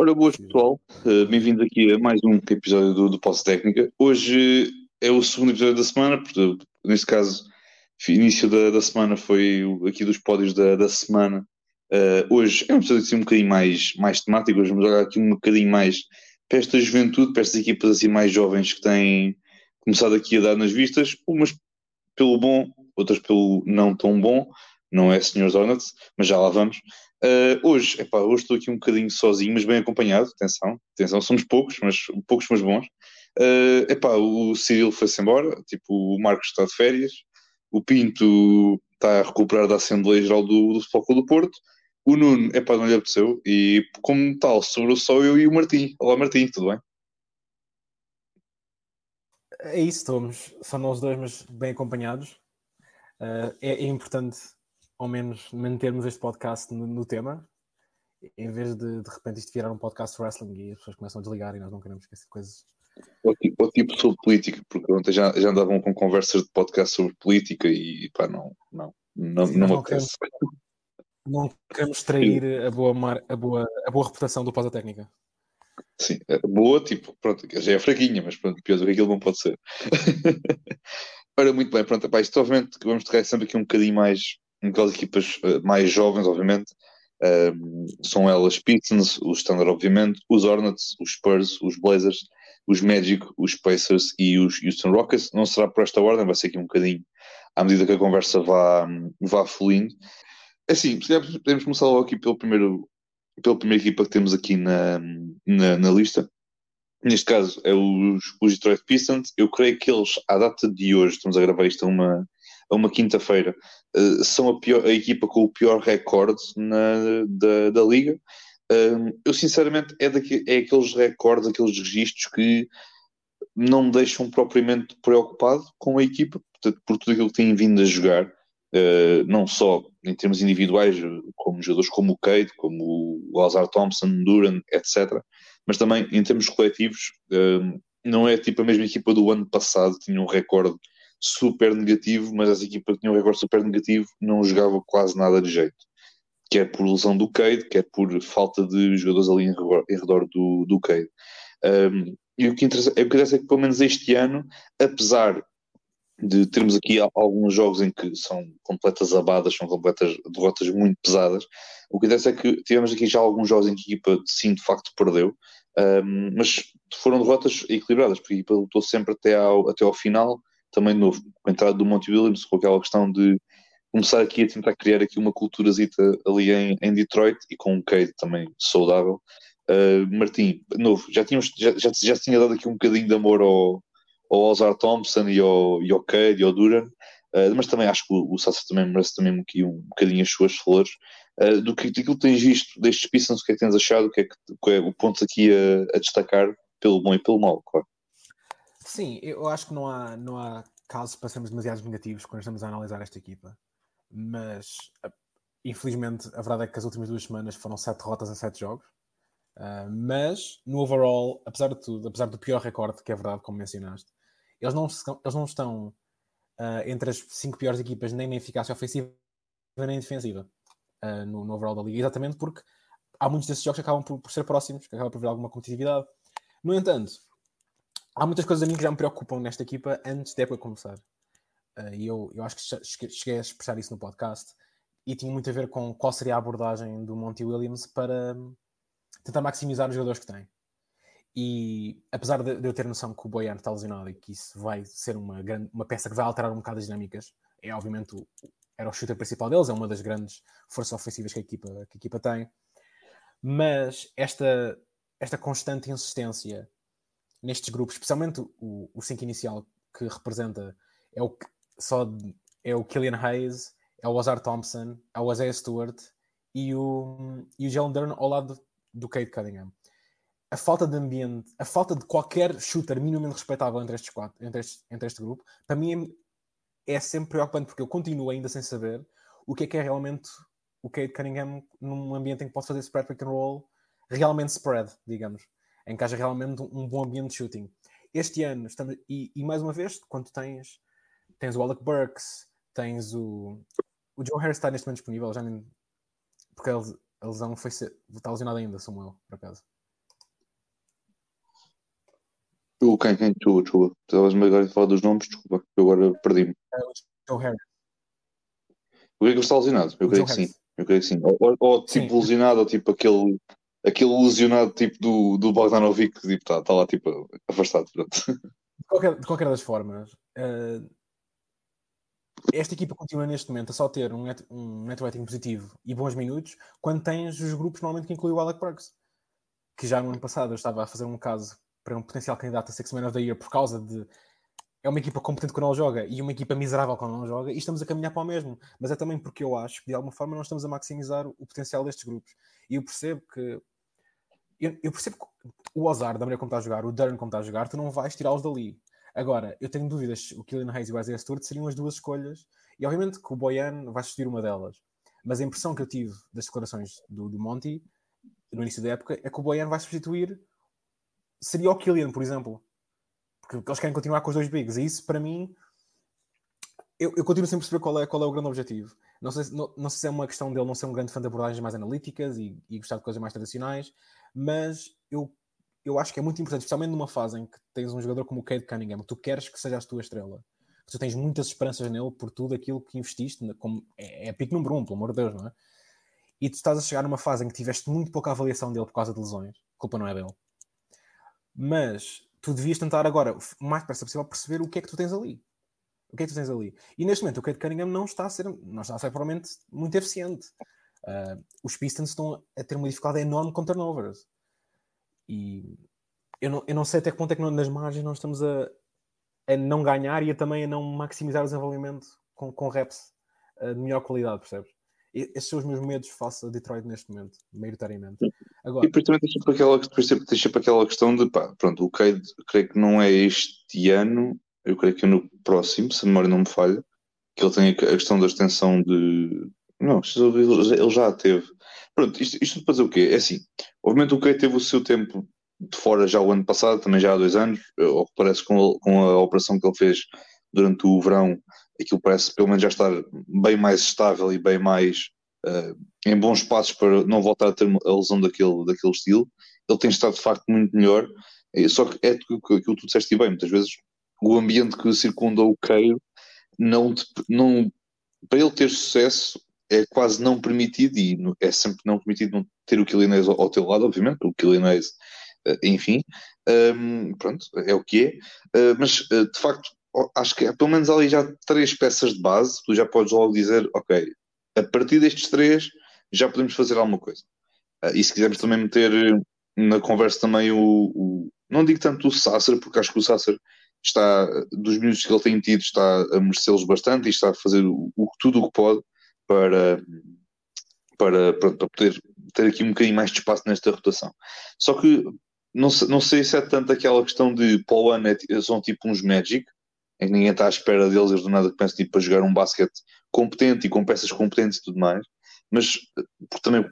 Ora, boas pessoal, uh, bem-vindos aqui a mais um episódio do, do Posse Técnica. Hoje é o segundo episódio da semana, portanto, neste caso, início da, da semana foi aqui dos pódios da, da semana. Uh, hoje é um episódio assim, um bocadinho mais, mais temático, hoje vamos olhar aqui um bocadinho mais para esta juventude, para estas equipas assim mais jovens que têm começado aqui a dar nas vistas, umas pelo bom, outras pelo não tão bom, não é Sr. Hornets, mas já lá vamos. Uh, hoje, epá, hoje estou aqui um bocadinho sozinho, mas bem acompanhado. Atenção, atenção, somos poucos, mas poucos, mas bons. Uh, epá, o Cyril foi-se embora, tipo, o Marcos está de férias, o Pinto está a recuperar da Assembleia Geral do, do do Porto, o Nuno, epá, não lhe apeteceu, e como tal, sobrou só eu e o Martim. Olá Martim, tudo bem? É isso, estamos, só nós dois, mas bem acompanhados. Uh, é, é importante ao menos mantermos este podcast no, no tema, em vez de de repente isto virar um podcast de wrestling e as pessoas começam a desligar e nós não queremos esquecer coisas. Ou tipo, ou tipo sobre política, porque ontem já, já andavam com conversas de podcast sobre política e pá, não, não, não, Sim, não, não, queremos, não queremos trair a boa, mar, a, boa, a boa reputação do Pausa Técnica. Sim, boa, tipo, pronto, já é fraquinha, mas pronto, pior do que aquilo não pode ser. Ora, muito bem, pronto, pá, isto obviamente vamos tocar sempre aqui um bocadinho mais aquelas equipas uh, mais jovens, obviamente, são elas Pistons, os Standard, obviamente, os Hornets, os Spurs, os Blazers, os Magic, os Pacers e os Houston Rockets. Não será por esta ordem, vai ser aqui um bocadinho à medida que a conversa vá, vá fluindo. É assim, podemos começar logo aqui pelo primeiro, pela primeira equipa que temos aqui na, na, na lista. Neste caso é os, os Detroit Pistons. Eu creio que eles, à data de hoje, estamos a gravar isto a uma, a uma quinta-feira, uh, são a, pior, a, equipa com o pior recorde na, da, da liga. Uh, eu sinceramente é, daqui, é aqueles recordes, aqueles registros que não me deixam propriamente preocupado com a equipa, portanto, por tudo aquilo que têm vindo a jogar, uh, não só em termos individuais, como jogadores como o Cade, como o Alzar Thompson, Duran, etc., mas também em termos coletivos, não é tipo a mesma equipa do ano passado, tinha um recorde super negativo, mas as equipas que tinham um recorde super negativo não jogavam quase nada de jeito. Quer por lesão do Cade, quer por falta de jogadores ali em redor, em redor do, do Cade. Um, e o que interessa, é, o que interessa é que, pelo menos este ano, apesar de termos aqui alguns jogos em que são completas abadas, são completas derrotas muito pesadas, o que interessa é que tivemos aqui já alguns jogos em que a equipa sim de facto perdeu, um, mas foram derrotas equilibradas, porque a equipa lutou sempre até ao, até ao final também novo, com a entrada do Monte Williams, com aquela questão de começar aqui a tentar criar aqui uma culturazita ali em, em Detroit e com um Cade também saudável. Uh, Martim, novo, já, tínhamos, já, já, já tinha dado aqui um bocadinho de amor ao, ao Ozar Thompson e ao, e ao Cade e ao Duran, uh, mas também acho que o, o Sassa também merece também aqui um bocadinho as suas flores. Uh, do que daquilo que tens visto destes Pistons, o que é que tens achado, o que é, que é o ponto aqui a, a destacar pelo bom e pelo mal, claro. Sim, eu acho que não há, não há caso para sermos demasiado negativos quando estamos a analisar esta equipa. Mas, infelizmente, a verdade é que as últimas duas semanas foram sete derrotas em sete jogos. Uh, mas, no overall, apesar de tudo, apesar do pior recorde, que é verdade, como mencionaste, eles não, eles não estão uh, entre as cinco piores equipas nem na eficácia ofensiva nem defensiva uh, no, no, overall da liga, exatamente porque há muitos desses jogos que acabam por, por ser próximos, que acabam por haver alguma competitividade. No entanto, há muitas coisas a mim que já me preocupam nesta equipa antes da época começar. Uh, e eu, eu acho que cheguei a expressar isso no podcast e tinha muito a ver com qual seria a abordagem do Monty Williams para tentar maximizar os jogadores que tem. E apesar de, eu ter noção que o Boyan está lesionado e que isso vai ser uma, grande, uma peça que vai alterar um bocado as dinâmicas, é obviamente o, era o shooter principal deles, é uma das grandes forças ofensivas que a equipa, que a equipa tem. Mas esta, esta constante insistência nestes grupos, especialmente o, o 5 inicial que representa é o, só é o Killian Hayes, é o Ozar Thompson, é o Isaiah Stewart e o, e o Jalen Durn ao lado do, do Kate Cunningham. A falta de ambiente, a falta de qualquer shooter minimamente respeitável entre estes quatro, entre este, entre este grupo, para mim é, é sempre preocupante porque eu continuo ainda sem saber o que é que é realmente o Kate Cunningham num ambiente em que pode fazer spread pick and roll realmente spread, digamos em realmente um bom ambiente de shooting. Este ano, estamos, e, e mais uma vez, quando tens, tens o Alec Burks, tens o, o Joe Harris está neste momento disponível, já nem, porque ele, a lesão foi ser, está lesionado ainda, Samuel, por acaso. O quem, quem, tu, desculpa. Estavas-me agora a falar dos nomes, desculpa, eu agora perdi-me. É Joe Harris. O que é que ele está lesionado? Eu creio que sim. Eu creio que sim. Ou, ou, tipo lesionado, ou tipo aquele aquele lesionado tipo do, do Bogdanovic que tipo, está tá lá tipo afastado. De, qualquer, de qualquer das formas, uh, esta equipa continua neste momento a só ter um net, um net rating positivo e bons minutos quando tens os grupos normalmente que inclui o Alec Burks. Que já no ano passado eu estava a fazer um caso para um potencial candidato a Six Man of the Year por causa de é uma equipa competente quando não joga e uma equipa miserável quando não joga, e estamos a caminhar para o mesmo. Mas é também porque eu acho que de alguma forma nós estamos a maximizar o potencial destes grupos. E eu percebo que eu, eu percebo que o Ozar, da maneira como está a jogar, o Durn como está a jogar, tu não vais tirá-los dali. Agora, eu tenho dúvidas, o Killian Hayes e o Isaiah Stewart seriam as duas escolhas, e obviamente que o Boyan vai substituir uma delas. Mas a impressão que eu tive das declarações do, do Monty no início da época é que o Boyan vai substituir seria o Killian, por exemplo porque eles querem continuar com os dois bigs. E isso, para mim, eu, eu continuo sem perceber qual é, qual é o grande objetivo. Não sei, não, não sei se é uma questão dele não ser um grande fã de abordagens mais analíticas e, e gostar de coisas mais tradicionais, mas eu, eu acho que é muito importante, especialmente numa fase em que tens um jogador como o Cade Cunningham, que tu queres que seja a tua estrela, que tu tens muitas esperanças nele por tudo aquilo que investiste, como, é, é pico número um, pelo amor de Deus, não é? E tu estás a chegar numa fase em que tiveste muito pouca avaliação dele por causa de lesões, culpa não é dele. Mas tu devias tentar agora, o mais depressa possível, perceber o que é que tu tens ali. O que é que tu tens ali? E neste momento o Kate Cunningham não está a ser, não está a ser provavelmente muito eficiente. Uh, os Pistons estão a ter uma dificuldade enorme com turnovers. E eu não, eu não sei até que ponto é que nas margens nós estamos a, a não ganhar e a também a não maximizar o desenvolvimento com, com reps uh, de melhor qualidade, percebes? esses são os meus medos face a Detroit neste momento, maioritariamente. Agora, e depois também tem sempre aquela, tem sempre aquela questão de pá, pronto, o Cade creio que não é este ano, eu creio que no próximo, se a memória não me falha, que ele tem a questão da extensão de. Não, ele já teve. Pronto, isto, isto para fazer o quê? É assim, obviamente o Cade teve o seu tempo de fora já o ano passado, também já há dois anos, ou parece com, com a operação que ele fez durante o verão, aquilo parece pelo menos já estar bem mais estável e bem mais uh, em bons passos para não voltar a ter a lesão daquele, daquele estilo. Ele tem estado de facto muito melhor, só que é aquilo que tu disseste bem, muitas vezes o ambiente que circunda o Keio não, não para ele ter sucesso é quase não permitido e é sempre não permitido ter o Quilinese ao, ao teu lado, obviamente, o Quilinese, uh, enfim, um, ehm, pronto, é o que é, uh, mas uh, de facto acho que pelo menos ali já três peças de base, tu já podes logo dizer, ok, a partir destes três já podemos fazer alguma coisa. Uh, e se quisermos também meter na conversa também o, o não digo tanto o Sasser, porque acho que o Sasser está, dos minutos que ele tem tido, está a merecê-los bastante e está a fazer o, o, tudo o que pode para, para, para, para poder ter aqui um bocadinho mais de espaço nesta rotação. Só que não, não sei se é tanto aquela questão de Paul One é, são tipo uns Magic, em que ninguém está à espera deles, eles do nada pensam tipo, para jogar um basquete competente e com peças competentes e tudo mais, mas por, também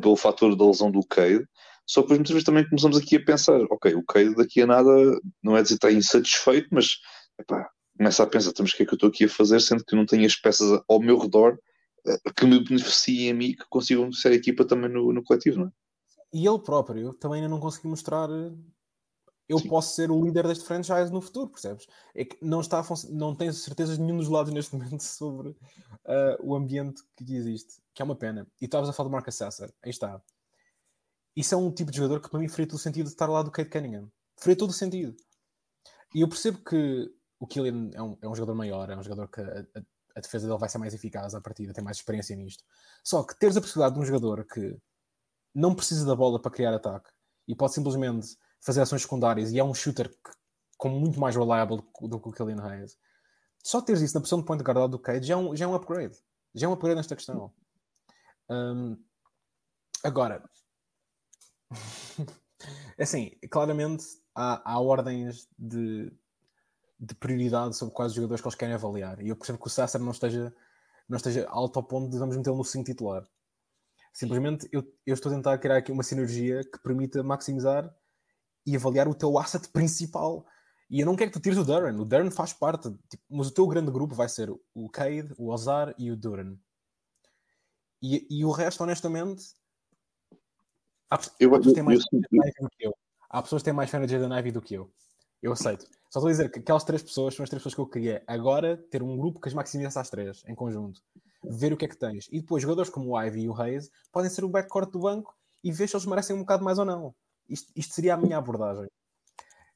pelo fator da lesão do Cade, só que depois muitas vezes também começamos aqui a pensar, ok, o Cade daqui a nada não é dizer que está insatisfeito, mas epá, começa a pensar, temos o que é que eu estou aqui a fazer, sendo que não tenho as peças ao meu redor eh, que me beneficiem a mim que consigam ser a equipa também no, no coletivo, não é? E ele próprio também ainda não conseguiu mostrar eu Sim. posso ser o líder deste franchise no futuro, percebes? É que não, está não tenho certezas de nenhum dos lados neste momento sobre uh, o ambiente que existe, que é uma pena. E estavas a falar do Marcus Sasser, aí está. Isso é um tipo de jogador que para mim faria todo o sentido de estar lá do Kate Cunningham. Faria todo o sentido. E eu percebo que o Killian é um, é um jogador maior, é um jogador que a, a, a, defesa dele vai ser mais eficaz à partida, tem mais experiência nisto. Só que teres a possibilidade de um jogador que não precisa da bola para criar ataque e pode simplesmente fazer ações secundárias e é um shooter que, com muito mais reliable do, que o Killian Hayes. Só teres isso na posição de point guard do Cade já é, um, já é um upgrade. Já é um upgrade nesta questão. Um, agora, assim, claramente há, há ordens de, de prioridade sobre quais jogadores que eles querem avaliar. E eu percebo que o Sasser não esteja, não esteja alto ao ponto de vamos metê-lo no 5 titular. Simplesmente eu, eu estou a tentar criar aqui uma sinergia que permita maximizar e avaliar o teu asset principal. E eu não quero que tu tires o Duran. O Duran faz parte, tipo, mas o teu grande grupo vai ser o Cade, o Ozar e o Duran. E, e o resto, honestamente, há, eu, pessoas que têm mais eu, eu, do que eu. Há pessoas que têm mais fé na Jaden Ivey do que eu. Eu aceito. Só estou a dizer que aquelas três pessoas são as três pessoas que eu queria. Agora, ter um grupo que as maximiza às três, em conjunto. Ver o que é que tens. E depois, jogadores como o Ivy e o Reis podem ser o backcourt do banco e ver se eles merecem um bocado mais ou não. Isto, isto seria a minha abordagem.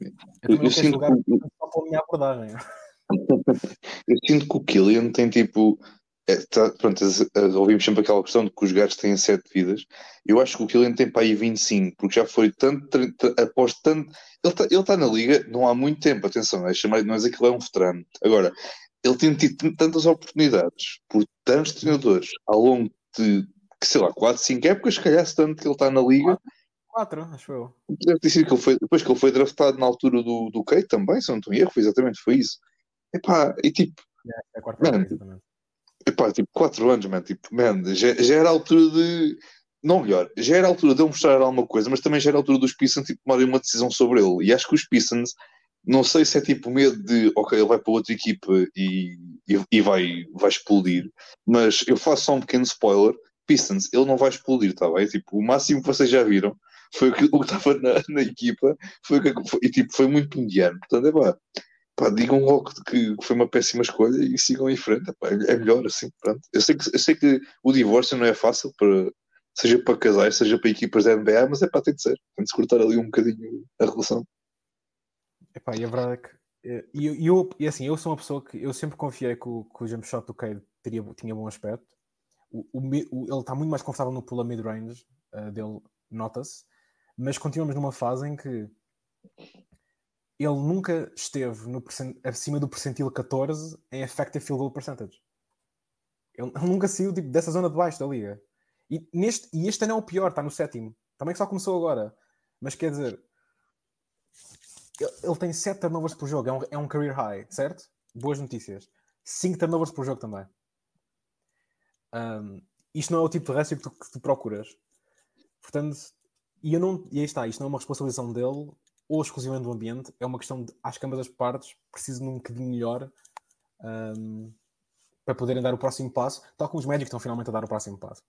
Eu também não jogar que... só pela minha abordagem. eu sinto que o Killian tem tipo é, tá, pronto, ouvimos sempre aquela questão de que os gajos têm 7 vidas. Eu acho que o Killian tem para aí 25, porque já foi tanto, após tanto. Ele está ele tá na liga não há muito tempo, atenção, é chamar, não é que ele é um veterano. Agora, ele tem tido tantas oportunidades por tantos treinadores ao longo de, sei lá, 4, 5 épocas, se calhar, tanto que ele está na liga. 4, acho eu. Deve ter sido que ele foi, depois que ele foi draftado na altura do, do Kate também, se não estou em erro, foi exatamente foi isso. Epá, e tipo. É, é a quarta vez, exatamente Epá, tipo, 4 anos, man, tipo, man, já, já, era a altura de. Não melhor, já era a altura de ele mostrar alguma coisa, mas também já era a altura dos Pistons tipo, tomarem uma decisão sobre ele. E acho que os Pistons, não sei se é tipo medo de, ok, ele vai para outra equipa e, e, e vai, vai explodir, mas eu faço só um pequeno spoiler: Pistons, ele não vai explodir, tá bem? Tipo, o máximo que vocês já viram foi o que, que estava na, na equipa, foi, foi, e tipo, foi muito indiano. Portanto, é pá pá, digam logo que foi uma péssima escolha e sigam em frente. Pá, é melhor assim. Pronto. Eu, sei que, eu sei que o divórcio não é fácil, para, seja para casais, seja para equipas da NBA, mas é para ter de ser. Tem de se cortar ali um bocadinho a relação. Epá, e a verdade é que. E eu, eu, e assim, eu sou uma pessoa que eu sempre confiei que o, que o shot do Cade teria, tinha bom aspecto. O, o, ele está muito mais confortável no pull a mid-range uh, dele, nota-se, mas continuamos numa fase em que ele nunca esteve no acima do percentil 14 em effective field goal percentage. Ele, nunca saiu tipo, dessa zona de baixo da liga. E, neste, e este ano é o pior, está no sétimo. Também que só começou agora. Mas quer dizer, ele, ele tem 7 turnovers por jogo, é um, é um career high, certo? Boas notícias. 5 turnovers por jogo também. Um, isto não é o tipo de récio que tu, que tu procuras. Portanto, e, eu não, e aí está, isto não é uma responsabilização dele ou exclusivamente do ambiente, é uma questão de, acho que ambas as partes precisam de um bocadinho melhor um, para poderem dar o próximo passo, tal como os médicos estão finalmente a dar o próximo passo.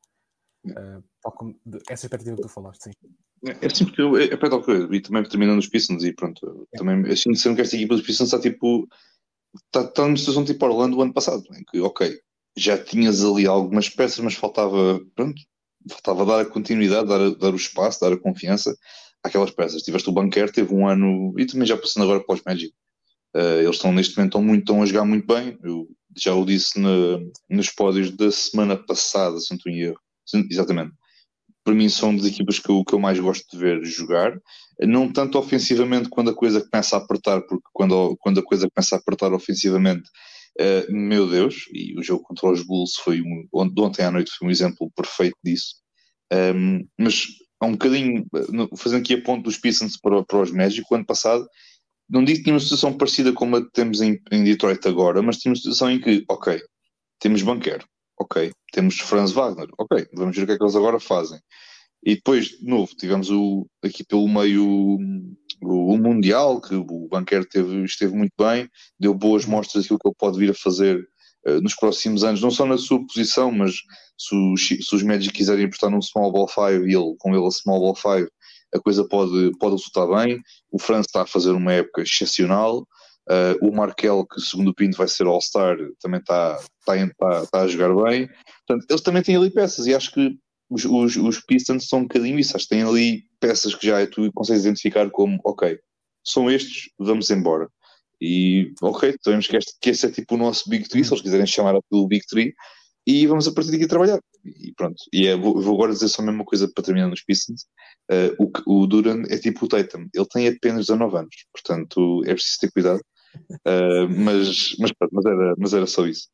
Uh, tal como de, essa expectativa que tu falaste, sim. É, é assim porque eu, é, é para tal coisa, e também terminando os Pistons e pronto, é. também assim sendo que esta equipa dos Pistons está tipo está, está numa situação tipo Orlando o ano passado, em que ok, já tinhas ali algumas peças, mas faltava pronto, faltava dar a continuidade, dar, dar o espaço, dar a confiança aquelas peças. Tiveste o Banquer, teve um ano, e também já passando agora para os Magic. Uh, eles estão neste momento muito, estão a jogar muito bem. Eu já o disse na, nos pódios da semana passada, se não erro. Exatamente. Para mim são das equipas que eu, que eu mais gosto de ver jogar. Não tanto ofensivamente quando a coisa começa a apertar, porque quando, quando a coisa começa a apertar ofensivamente, uh, meu Deus, e o jogo contra os Bulls foi um, ontem à noite foi um exemplo perfeito disso. Um, mas um bocadinho, fazendo aqui a ponto dos Pistons para, para os Magic, o ano passado, não digo que tinha uma situação parecida como a que temos em, em Detroit agora, mas tinha uma situação em que, ok, temos Banquero, ok, temos Franz Wagner, ok, vamos ver o que é que eles agora fazem. E depois, de novo, tivemos o, aqui pelo meio o, o Mundial, que o Banquero teve, esteve muito bem, deu boas mostras daquilo que ele pode vir a fazer nos próximos anos, não só na sua posição, mas se se os Magic quiserem apostar num small ball 5 e ele, com ele a small ball 5, a coisa pode, pode resultar bem. O Franz está a fazer uma época excepcional. Uh, o Markel, que segundo o Pinto vai ser All-Star, também está, está, está, está, a jogar bem. Portanto, eles também têm ali peças e acho que os, os, os Pistons são um bocadinho isso. Acho que têm ali peças que já tu consegues identificar como, ok, são estes, vamos embora. E, ok, sabemos que, este, que esse é tipo o nosso Big Three, se eles quiserem chamar aquilo Big Three, e vamos a partir daqui trabalhar. E pronto. E é, vou, vou, agora dizer só a mesma coisa para terminar nos Pistons. Uh, o, o Duran é tipo o Tatum, ele tem apenas 19 anos, portanto é preciso ter cuidado. Uh, mas, mas, mas, era, mas era só isso.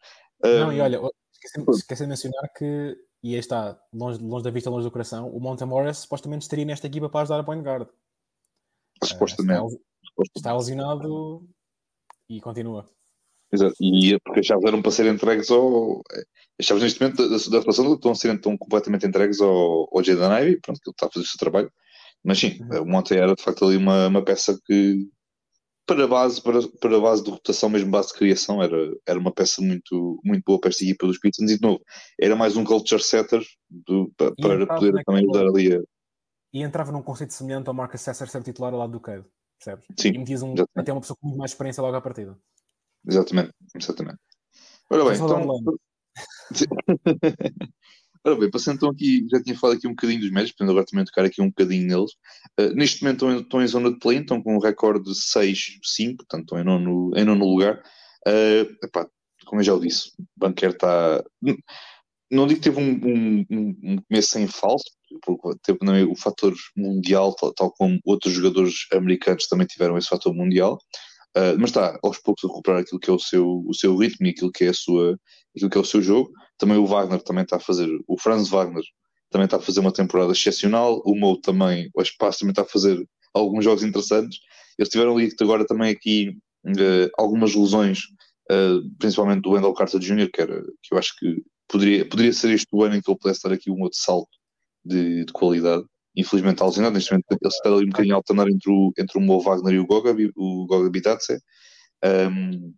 Uh, Não, e olha, esqueci, esqueci de mencionar que, e aí está, longe, longe da vista, longe do coração, o Monte Morris supostamente estaria nesta equipa para ajudar a point guard. Supostamente. Está, está lesionado e continua. Exato. E é porque as chaves eram para ser entregues ao. As chaves neste momento da, da situação estão a ser estão completamente entregues ao, ao Jaden Ivey, pronto, que ele está a fazer o seu trabalho. Mas sim, uhum. o Monte era de facto ali uma, uma peça que para a base, para, para base de rotação, mesmo base de criação, era, era uma peça muito, muito boa para esta equipa dos Pistons e de novo, era mais um culture setter do, para, para poder também ajudar ali a... E entrava num conceito semelhante ao Marcus Sesser ser titular ao lado do Cade. Percebes? Sim, e metias um, até uma pessoa com muito mais experiência logo à partida. Exatamente, exatamente. Ora bem, então... Ora bem, passando então aqui, já tinha falado aqui um bocadinho dos médicos, portanto agora também tocar aqui um bocadinho neles. Uh, neste momento estão, estão, em zona de play, estão com um recorde de 6-5, portanto estão em nono, em nono lugar. Uh, epá, como eu já o disse, o Banquer está. Não digo que teve um, um, um começo sem falso, porque teve também o fator mundial, tal, tal, como outros jogadores americanos também tiveram esse fator mundial. Uh, mas está aos poucos a recuperar aquilo que é o seu, o seu ritmo e aquilo que é, a sua, aquilo que é o seu jogo. Também o Wagner também está a fazer, o Franz Wagner também está a fazer uma temporada excepcional. O Mo também, o Espaço também está a fazer alguns jogos interessantes. Eles tiveram ali agora também aqui uh, algumas lesões, uh, principalmente do Wendell Carter Jr., que, era, que eu acho que poderia, poderia ser este o ano em que ele pudesse dar aqui um outro salto de, de qualidade infelizmente lesionado, neste momento ele está ali um bocadinho alternar entre o, entre o Mo Wagner e o Goga, o Goga. Um,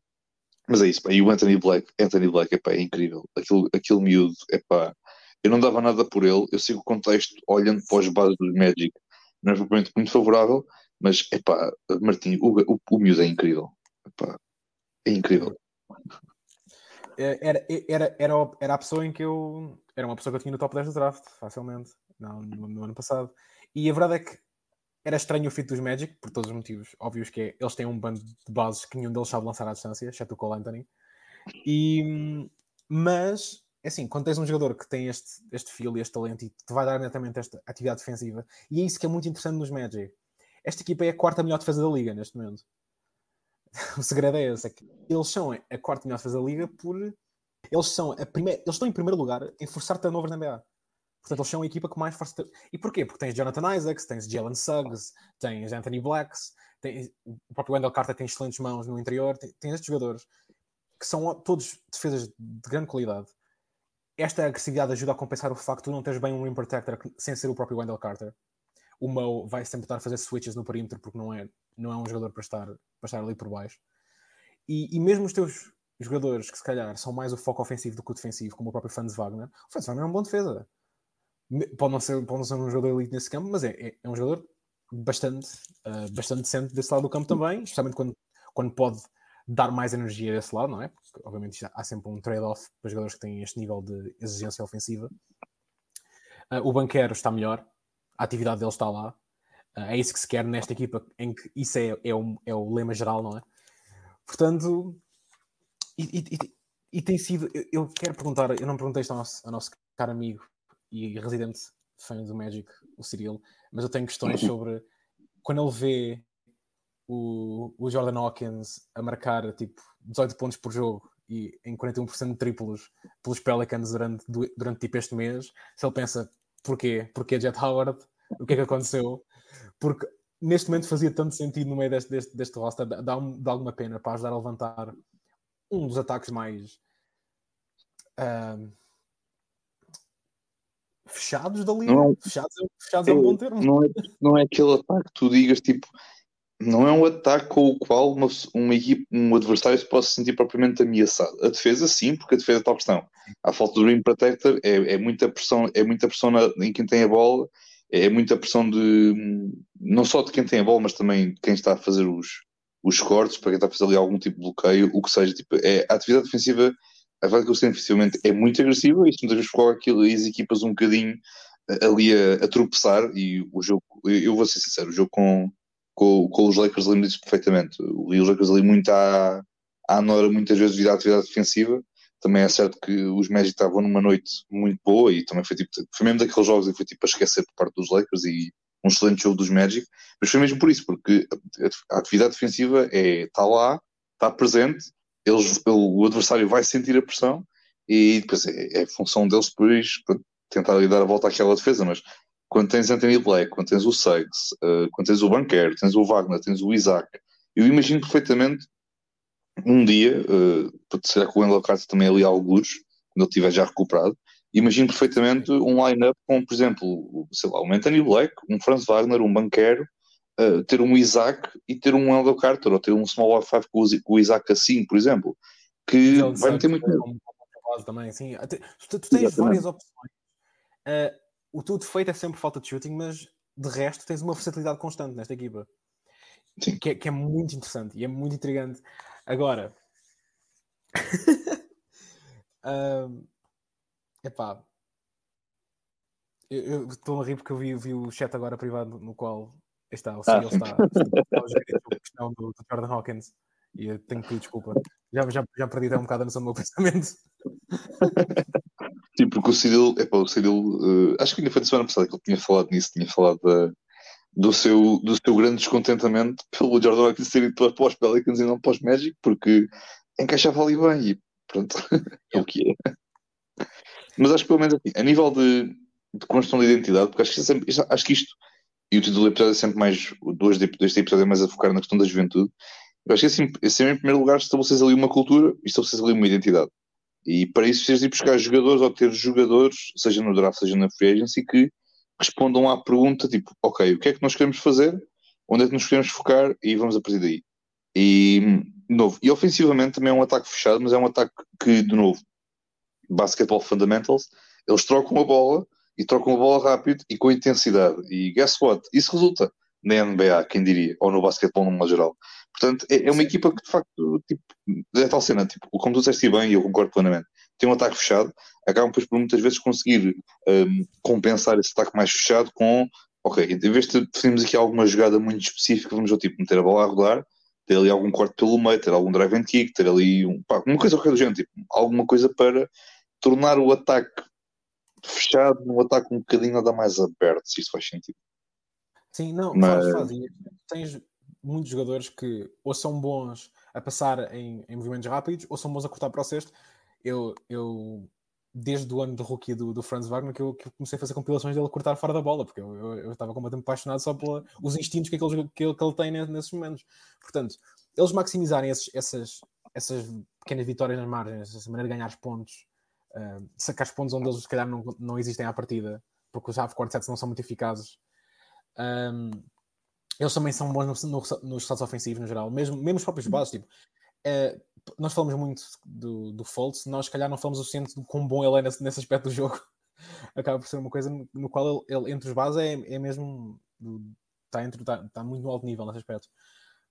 mas é isso, pá. e o Anthony Black, Anthony Black é incrível. Aquele, aquele miúdo, pá. eu não dava nada por ele, eu sigo o contexto olhando para os bases do Magic, não é propriamente muito favorável, mas é Martim, o, o, o miúdo é incrível, epá, é incrível. É, era, era, era, era a pessoa em que eu era uma pessoa que eu tinha no top 10 do draft, facilmente no, no, ano passado. E a verdade é que era estranho o fit dos Magic, por todos os motivos óbvios, que é, eles têm um bando de bases que nenhum deles sabe lançar à distância, exceto o Cole Anthony. E, mas, é assim, quando tens um jogador que tem este, este feel e este talento e te vai dar netamente esta atividade defensiva, e é isso que é muito interessante nos Magic. Esta equipa é a quarta melhor defesa da liga neste momento. o segredo é esse, é que eles são a quarta melhor defesa da liga por... Eles são a primeira, eles estão em primeiro lugar em forçar turnovers na NBA. Portanto, eles são a equipa que mais força. E porquê? Porque tens Jonathan Isaacs, tens Jalen Suggs, tens Anthony Blacks, tens... o próprio Wendell Carter tem excelentes mãos no interior, tens, estes jogadores que são todos defesas de grande qualidade. Esta agressividade ajuda a compensar o facto de não teres bem um rim protector sem ser o próprio Wendell Carter. O Mo vai sempre estar a fazer switches no perímetro porque não é, não é um jogador para estar, para estar ali por baixo. E, e mesmo os teus jogadores que se calhar são mais o foco ofensivo do que o defensivo, como o próprio Franz Wagner, o Franz Wagner é um bom defesa Pode não ser, pode não ser um jogador elite nesse campo, mas é, é, é um jogador bastante, uh, bastante decente desse lado do campo também, especialmente quando, quando pode dar mais energia desse lado, não é? Porque, obviamente, há sempre um trade-off para jogadores que têm este nível de exigência ofensiva. Uh, o banqueiro está melhor, a atividade dele está lá. Uh, é isso que se quer nesta equipa, em que isso é, é, o, é o lema geral, não é? Portanto, e, e, e, e tem sido. Eu, eu, quero perguntar, eu não perguntei isto ao nosso, ao nosso caro amigo e residente fã do Magic, o Cyril, mas eu tenho questões sobre quando ele vê o, o Jordan Hawkins a marcar tipo 18 pontos por jogo e em 41% de triplos pelos Pelicans durante, durante tipo este mês, se ele pensa porquê? Porquê Jet Howard? O que é que aconteceu? Porque neste momento fazia tanto sentido no meio deste, deste, deste roster, dá, dá, dá alguma pena para ajudar a levantar um dos ataques mais uh, fechados da liga. Não, é fechados, fechados é, é um bom termo. Não é, não é aquele ataque que tu digas tipo. Não é um ataque com o qual uma, uma equipe, um adversário se possa sentir propriamente ameaçado. A defesa, sim, porque a defesa é tal questão. A falta do rim protector é, é muita pressão, é muita pressão na, em quem tem a bola, é muita pressão de não só de quem tem a bola, mas também de quem está a fazer os, os cortes, para quem está a fazer ali algum tipo de bloqueio, o que seja. Tipo, é, a atividade defensiva a verdade é que o sistema defensivamente é muito agressivo e isso muitas vezes coloca aquilo, as equipas um bocadinho eh, ali a, a tropeçar e o jogo, eu vou ser sincero, o jogo com, com, com os Lakers lembro disso perfeitamente. Os Lakers ali muito à, à Nora, muitas vezes à atividade defensiva. Também é certo que os Magic estavam numa noite muito boa e também foi tipo, foi mesmo daqueles jogos e foi tipo a esquecer por parte dos Lakers e um excelente jogo dos Magic, mas foi mesmo por isso, porque a, atividade defensiva é, está lá, está presente eles, o adversário vai sentir a pressão e depois é, é função deles depois tentar dar a volta àquela defesa, mas quando tens Anthony Black, quando tens o Suggs, uh, quando tens o Banquer, tens o Wagner, tens o Isaac, eu imagino perfeitamente um dia, uh, será que o Wendell Carter também é ali alguns, quando ele estiver já recuperado, imagino perfeitamente um line-up com, por exemplo, sei lá, um Anthony Black, um Franz Wagner, um Banquero, uh, ter um Isaac e ter um Wendell Carter, ou ter um Small F5 com o Isaac assim, por exemplo, que vai meter muito medo. Também, sim. Tu, tu tens Exatamente. várias opções. Uh, o tudo feito é sempre falta de shooting, mas de resto tens uma versatilidade constante nesta equipa. que é, que é muito interessante e é muito intrigante. Agora, um, epá, eu estou a rir porque eu vi, vi, o chat agora privado no qual está, o ah, está, está, a questão do, do, Jordan Hawkins e eu tenho que pedir desculpa. Já, já, já perdi até um bocado a noção do meu pensamento. Sim, porque o Cyril, epá, o Cyril uh, acho que ainda foi na semana passada que ele tinha falado nisso, tinha falado da, do, seu, do seu grande descontentamento pelo Jordan Hawkins ter ido para os Pelicans e não para os Magic, porque encaixava ali bem e pronto, é o que é. Mas acho que pelo menos assim, a nível de, de construção de identidade, porque acho que, sempre, acho que isto, e o título do episódio é sempre mais, dois deste episódio é mais a focar na questão da juventude, eu acho que é é sempre em primeiro lugar estabeleces ali uma cultura e estabeleces ali uma identidade. E para isso precisas ir buscar jogadores ou ter jogadores, seja no draft, seja na free agency, que respondam à pergunta tipo, ok, o que é que nós queremos fazer, onde é que nos queremos focar e vamos a partir daí. E, de novo, e ofensivamente também é um ataque fechado, mas é um ataque que, de novo, basketball fundamentals, eles trocam a bola e trocam a bola rápido e com intensidade. E guess what? Isso resulta na NBA, quem diria, ou no basquetebol no geral. Portanto, é, é, uma equipa que de facto, tipo, é tal cena, tipo, como tu disseste bem, e eu concordo plenamente, tem um ataque fechado, acabam depois por muitas vezes conseguir um, compensar esse ataque mais fechado com, ok, em vez de definirmos aqui alguma jogada muito específica, vamos ao tipo meter a bola a rodar, ter ali algum corte pelo meio, ter algum drive and kick, ter ali um, pá, uma coisa qualquer do género, tipo, alguma coisa para tornar o ataque fechado num ataque um bocadinho nada mais aberto, se isso faz sentido. Sim, não, Mas... faz, faz. Tens muitos jogadores que ou são bons a passar em, em movimentos rápidos ou são bons a cortar para o cesto. Eu, eu desde o ano de rookie do, do Franz Wagner que eu, que eu, comecei a fazer compilações dele cortar fora da bola, porque eu, eu, eu estava completamente apaixonado só pelos instintos que, aquele, que, ele, que ele tem nesses momentos. Portanto, eles maximizarem esses, essas, essas pequenas vitórias nas margens, essa maneira de ganhar os uh, sacar os pontos onde eles se calhar não, não existem à partida, porque os half-court sets não são muito eficazes. Um, eles também são bons no, no, nos estados ofensivos no geral, mesmo, mesmo os próprios bases. Tipo, é, nós falamos muito do, do nós, se calhar, não falamos o suficiente de quão bom ele é nesse, nesse aspecto do jogo. Acaba por ser uma coisa no, qual ele, ele, entre os bases, é, é mesmo. Está, está, está muito no alto nível nesse aspecto.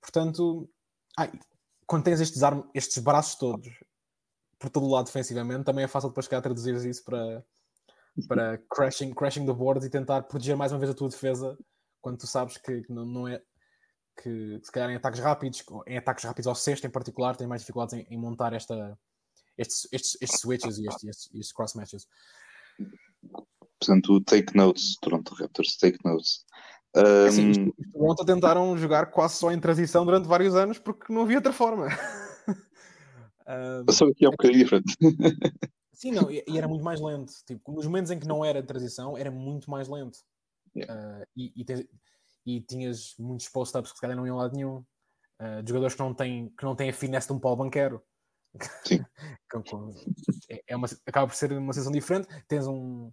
Portanto, ai, quando tens estes, arm, estes braços todos por todo o lado defensivamente, também é fácil depois a traduzir isso para, para crashing, crashing the board e tentar proteger mais uma vez a tua defesa quando tu sabes que, que não, não, é que se calhar em ataques rápidos, em ataques rápidos ao sexto em particular, tem mais dificuldades em, em montar esta, estes, estes, estes switches e estes, estes, estes cross matches. Portanto, take notes, Toronto Raptors, take notes. Um... Assim, Toronto tentaram jogar quase só em transição durante vários anos porque não havia outra forma. um... Passou aqui é um bocadinho diferente. Sim, não, e, e, era muito mais lento. Tipo, nos momentos em que não era transição, era muito mais lento. Yeah. Uh, e, e, e, tinhas muitos post-ups que se calhar não iam a lado nenhum. Uh, de jogadores que não têm, que não têm a finesse de um Paulo Banquero. é, é uma, acaba por ser uma sensação diferente. Tens um.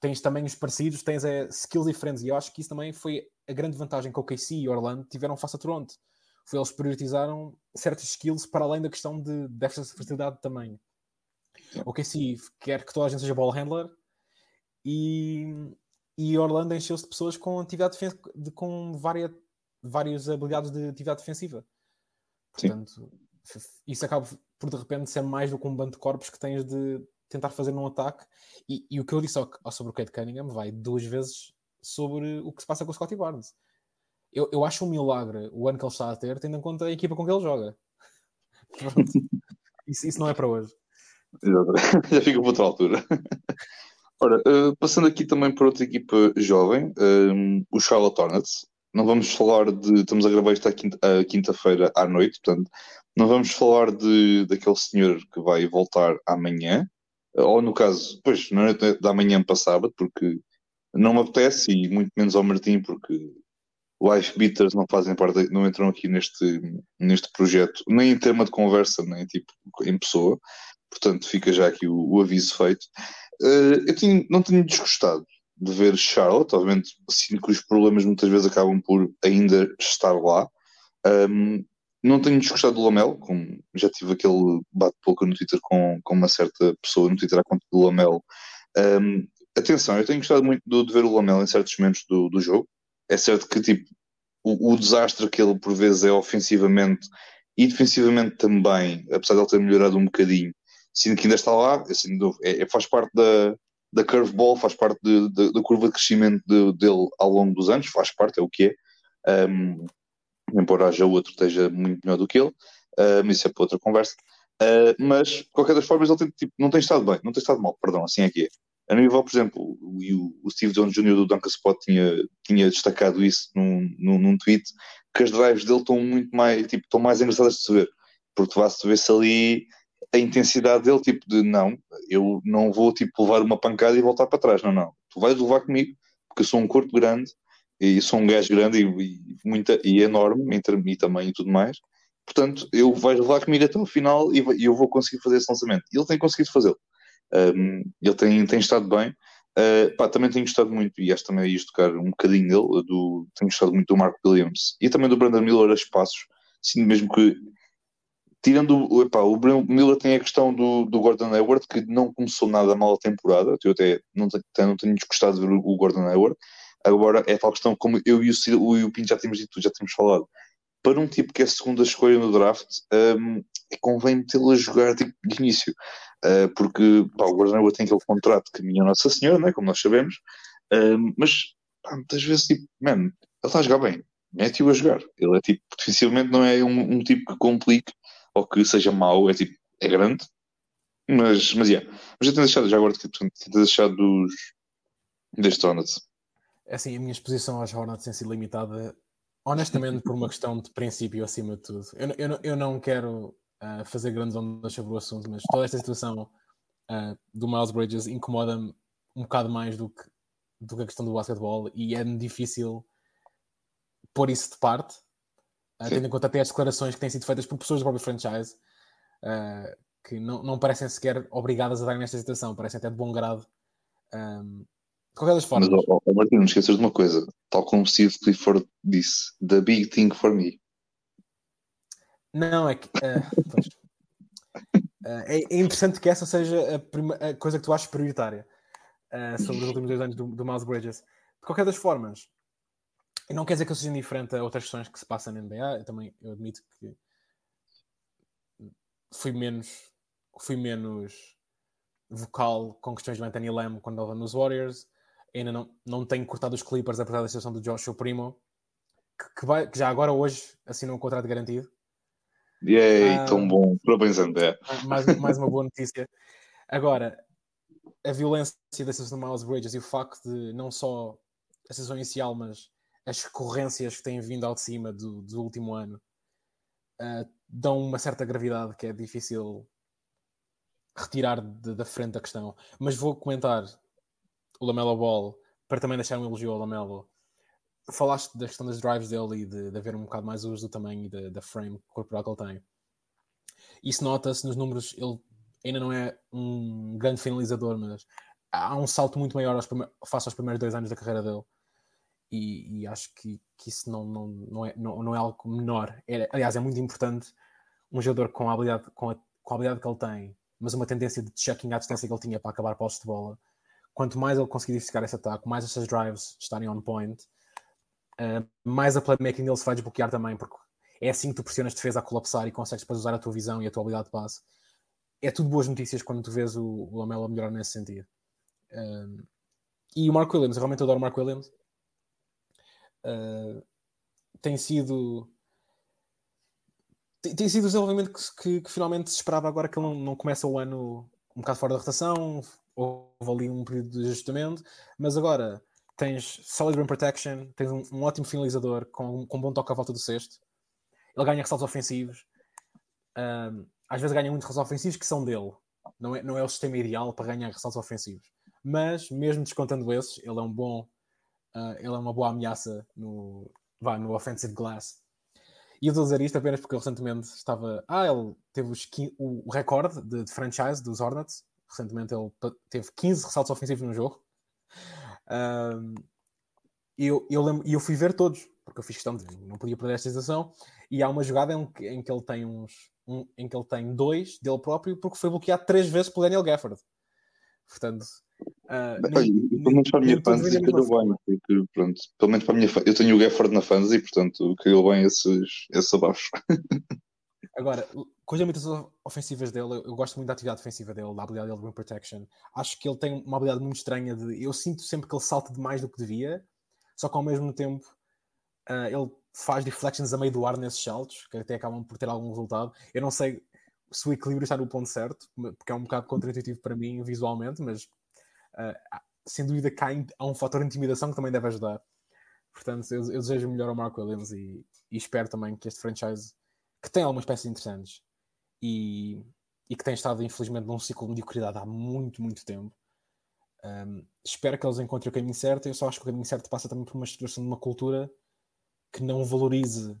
Tens também os parecidos, tens é, skills diferentes. E eu acho que isso também foi a grande vantagem que o KC e Orlando tiveram face a Toronto. Foi eles priorizaram certos skills para além da questão de déficit de facilidade de tamanho. O KC quer que toda a gente seja ball handler e, e Orlando encheu-se de pessoas com atividade de, com várias, várias habilidades de atividade defensiva. Portanto, Sim. isso acaba por de repente ser mais do que um bando de corpos que tens de tentar fazer num ataque. E, e o que eu disse ao, ao sobre o Kate Cunningham vai duas vezes sobre o que se passa com o Scottie Barnes. Eu, eu acho um milagre o ano que ele está a ter, tendo em conta a equipa com que ele joga. isso, isso não é para hoje. Já fica para outra altura. Ora, uh, passando aqui também para outra equipa jovem, um, eh, o Charlotte Hornets. Não vamos falar de. Estamos a gravar isto à quinta-feira quinta à noite, portanto, não vamos falar de, daquele senhor que vai voltar amanhã, eh, ou no caso, pois, na noite da manhã para sábado, porque não me apetece, e muito menos ao Martim, porque live beaters não fazem parte, não entram aqui neste, neste projeto, nem em tema de conversa, nem tipo em pessoa. Portanto, fica já aqui o, o aviso feito. Uh, eu tinha, não tenho desgostado de ver Charlotte, obviamente sinto que os problemas muitas vezes acabam por ainda estar lá. Um, não tenho desgostado do Lamelo, como já tive aquele bate-boca no Twitter com, com uma certa pessoa no Twitter à conta do Lamelo. Um, atenção, eu tenho gostado muito de, de ver o Lamelo em certos momentos do, do jogo. É certo que tipo, o, o, desastre que ele por vezes é ofensivamente e defensivamente também, apesar de ele ter melhorado um bocadinho, sinto que ainda está lá, assim, é, faz parte da, da curveball, faz parte de, de, da curva de crescimento de, dele ao longo dos anos, faz parte, é o que é. Um, embora haja outro que esteja muito melhor do que ele, um, isso é para outra conversa. Uh, mas, de qualquer das formas, ele tem, tipo, não tem estado bem, não tem estado mal, perdão, assim é que é. A nível, por exemplo, o, o Steve Jones Jr. do Duncan Spot tinha, tinha destacado isso num, num, num, tweet, que as drives dele estão muito mais, tipo, estão mais engraçadas de se ver, porque vai-se ver-se ali a intensidade dele, tipo de não, eu não vou tipo levar uma pancada e voltar para trás, não, não, tu vais levar comigo, porque eu sou um corpo grande e sou um gajo grande e, e, muita, e enorme em termos e tamanho e tudo mais, portanto, eu vais levar comigo até o final e, e eu vou conseguir fazer esse lançamento. E ele tem conseguido fazê-lo. Um, ele tem, tem estado bem. Uh, pá, também tenho gostado muito, e acho também ia tocar um bocadinho dele, do, tenho gostado muito do Mark Williams e também do Brandon Miller a espaços, sinto mesmo que tirando epá, o Miller tem a questão do, do Gordon Hayward que não começou nada mal a temporada eu até não, até não tenho desgostado de ver o Gordon Hayward. Agora é tal questão como eu e o, o, o Pinto já temos dito, já temos falado para um tipo que é a segunda escolha no draft um, convém metê-lo a jogar tipo, de início. Uh, porque pá, o Gordon Hayward tem aquele contrato que minha Nossa Senhora, né, como nós sabemos um, mas pá, muitas vezes tipo, man, ele está a jogar bem mete-o a jogar. Ele é tipo, dificilmente não é um, um tipo que complique ou que seja mau, é tipo, é grande. Mas, mas, yeah. mas eu tenho deixado, já agora, tipo, tenho deixado dos, destes Hornets. É assim, a minha exposição aos Hornets tem sido limitada, honestamente, por uma questão de princípio acima de tudo. Eu, eu, eu não quero uh, fazer grandes ondas sobre o assunto, mas toda esta situação uh, do Miles Bridges incomoda-me um bocado mais do que, do que a questão do basquetebol e é difícil pôr isso de parte Uh, tendo em conta até as declarações que têm sido feitas por pessoas do próprio franchise, uh, que não, não parecem sequer obrigadas a dar nesta situação, parecem até de bom grado. Um, de qualquer das formas. Mas, oh, oh, Martin, não esqueças de uma coisa, tal como Steve Clifford disse: The big thing for me. Não, é que. Uh, é, é, interessante que essa seja a, prima, a coisa que tu achas prioritária sobre os últimos dois anos do, do Miles Bridges. De qualquer das formas, e não quer dizer que eu seja indiferente a outras questões que se passam na NBA. Eu também eu admito que fui menos, fui menos vocal com questões de Anthony Lamb quando estava nos Warriors. Ainda não, não tenho cortado os Clippers apesar da situação do Joshua Primo, que, que, vai, que já agora hoje assinou um contrato garantido. Yay, ah, tão bom. Parabéns, André. Mais, mais uma boa notícia. Agora, a violência da situação do Miles Bridges e o facto de não só a situação inicial, mas as recorrências que têm vindo ao de cima do, do último ano uh, dão uma certa gravidade que é difícil retirar de, da frente da questão. Mas vou comentar o Lamelo Ball para também deixar um elogio ao Lamelo. Falaste da questão das drives dele e de, de haver um bocado mais uso do tamanho e da frame corporal que ele tem. Isso nota-se nos números. Ele ainda não é um grande finalizador, mas há um salto muito maior aos face aos primeiros dois anos da carreira dele e, e acho que, que isso não, não, não, é, não, não é algo menor. É, aliás, é muito importante um jogador com a habilidade, com a, com a habilidade que ele tem, mas uma tendência de checking à distância que ele tinha para acabar postos de bola. Quanto mais ele conseguir diversificar esse ataque, mais essas drives estarem on point, uh, mais a playmaking dele se vai desbloquear também, porque é assim que tu pressionas defesa a colapsar e consegues depois usar a tua visão e a tua habilidade de passe. É tudo boas notícias quando tu vês o, o Lamelo melhorar nesse sentido. Um, e o Mark Williams, eu realmente adoro o Mark Williams uh, tem sido tem, tem sido o desenvolvimento que, que, que, finalmente se esperava agora que ele não, não começa o ano um bocado fora da rotação, houve ali um período de ajustamento, mas agora tens solid rim protection, tens um, um ótimo finalizador com, com um bom toque à volta do sexto, ele ganha ressaltos ofensivos, um, às vezes ganha muitos ressaltos ofensivos que são dele, não é, não é o sistema ideal para ganhar ressaltos ofensivos, mas mesmo descontando esses, ele é um bom Uh, ele é uma boa ameaça no, vá, no offensive glass. E eu estou a dizer isto apenas porque ele recentemente estava. Ah, ele teve os, o, o recorde de, de, franchise dos Hornets. Recentemente ele teve 15 ressaltos ofensivos no jogo. Um, e eu, eu, lembro, eu fui ver todos, porque eu fiz questão de não podia perder esta sensação. E há uma jogada em que, em que ele tem uns. Um, em que ele tem dois dele próprio, porque foi bloqueado três vezes pelo Daniel Gafford. Portanto, Uh, nem, nem, nem, nem, porque, pronto, pelo menos para a minha. Eu tenho o Gafford na fantasy, portanto, criou bem esses, esses abafos. Agora, com as ofensivas dele, eu gosto muito da atividade defensiva dele, da habilidade dele de protection. Acho que ele tem uma habilidade muito estranha de. Eu sinto sempre que ele salta demais do que devia, só que ao mesmo tempo uh, ele faz deflections a meio do ar nesses saltos, que até acabam por ter algum resultado. Eu não sei se o equilíbrio está no ponto certo, porque é um bocado contraintuitivo para mim visualmente, mas uh, sem dúvida cai, há um fator de intimidação que também deve ajudar. Portanto, eu, eu desejo melhor ao Mark Williams e, e, espero também que este franchise, que tem algumas peças interessantes e, e que tem estado, infelizmente, num ciclo de mediocridade há muito, muito tempo, um, espero que eles encontrem o caminho certo. Eu só acho que o caminho certo passa também por uma situação de uma cultura que não valorize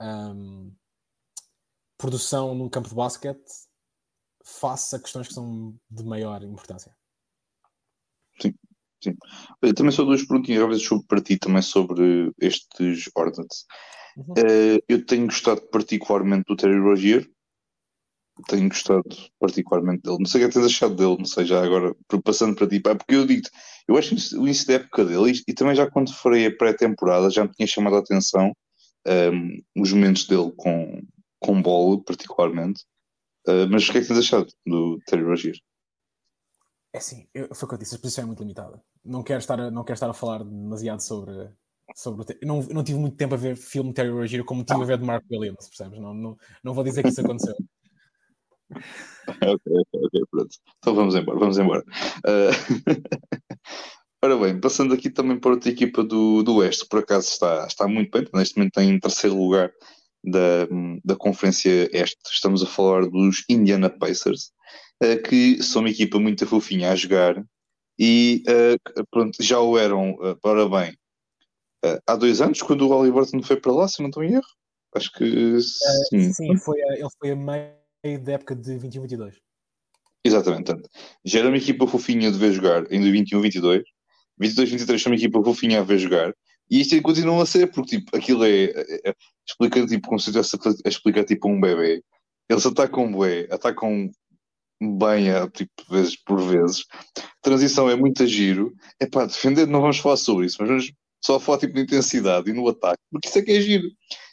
um, produção num campo de basquete face a questões que são de maior importância. Sim. Eu também só duas perguntinhas vezes para ti também sobre estes Hornets. Uhum. Uh, eu tenho gostado particularmente do Terry Rozier. Tenho gostado particularmente dele. Não sei o que é que tens achado dele, não sei já agora, passando para ti, pá, porque eu digo eu acho o início da época dele, e, e também já quando farei a pré-temporada, já me tinha chamado a atenção um, ehm, os momentos dele com, com bola, particularmente. Uh, mas o que é que tens achado do Terry Rozier? É assim, eu, foi o que eu disse, a exposição é muito limitada. Não quero estar a, não quero estar a falar demasiado sobre, sobre o. Não, não tive muito tempo a ver filme Terry Rozier como tive a ver de Mark Williams, percebes? Não, não, não vou dizer que isso aconteceu. ok, ok, pronto. Então vamos embora, vamos embora. Uh... Ora bem, passando aqui também para outra equipa do, do Oeste, por acaso está, está muito bem, neste momento tem em terceiro lugar da, da Conferência Este. Estamos a falar dos Indiana Pacers, uh, que são uma equipa muito fofinha a jogar e uh, pronto, já o eram, uh, ora bem, uh, há dois anos, quando o Oliver não foi para lá, se não estou em erro. Acho que sim. sim, foi a, ele foi a meio da época de 21-22. Exatamente, tanto. já era uma equipa fofinha de ver jogar em 21-22. 22-23 são uma equipa fofinha a ver jogar. E isto continua a ser, porque tipo, aquilo é, é, é explica tipo como se estivesse a explicar tipo um bebê. Eles atacam um bebê, atacam bem a, tipo, vezes por vezes. Transição é muito a giro. É pá, defender não vamos falar sobre isso, mas vamos só falar tipo de intensidade e no ataque, porque isso é que é giro.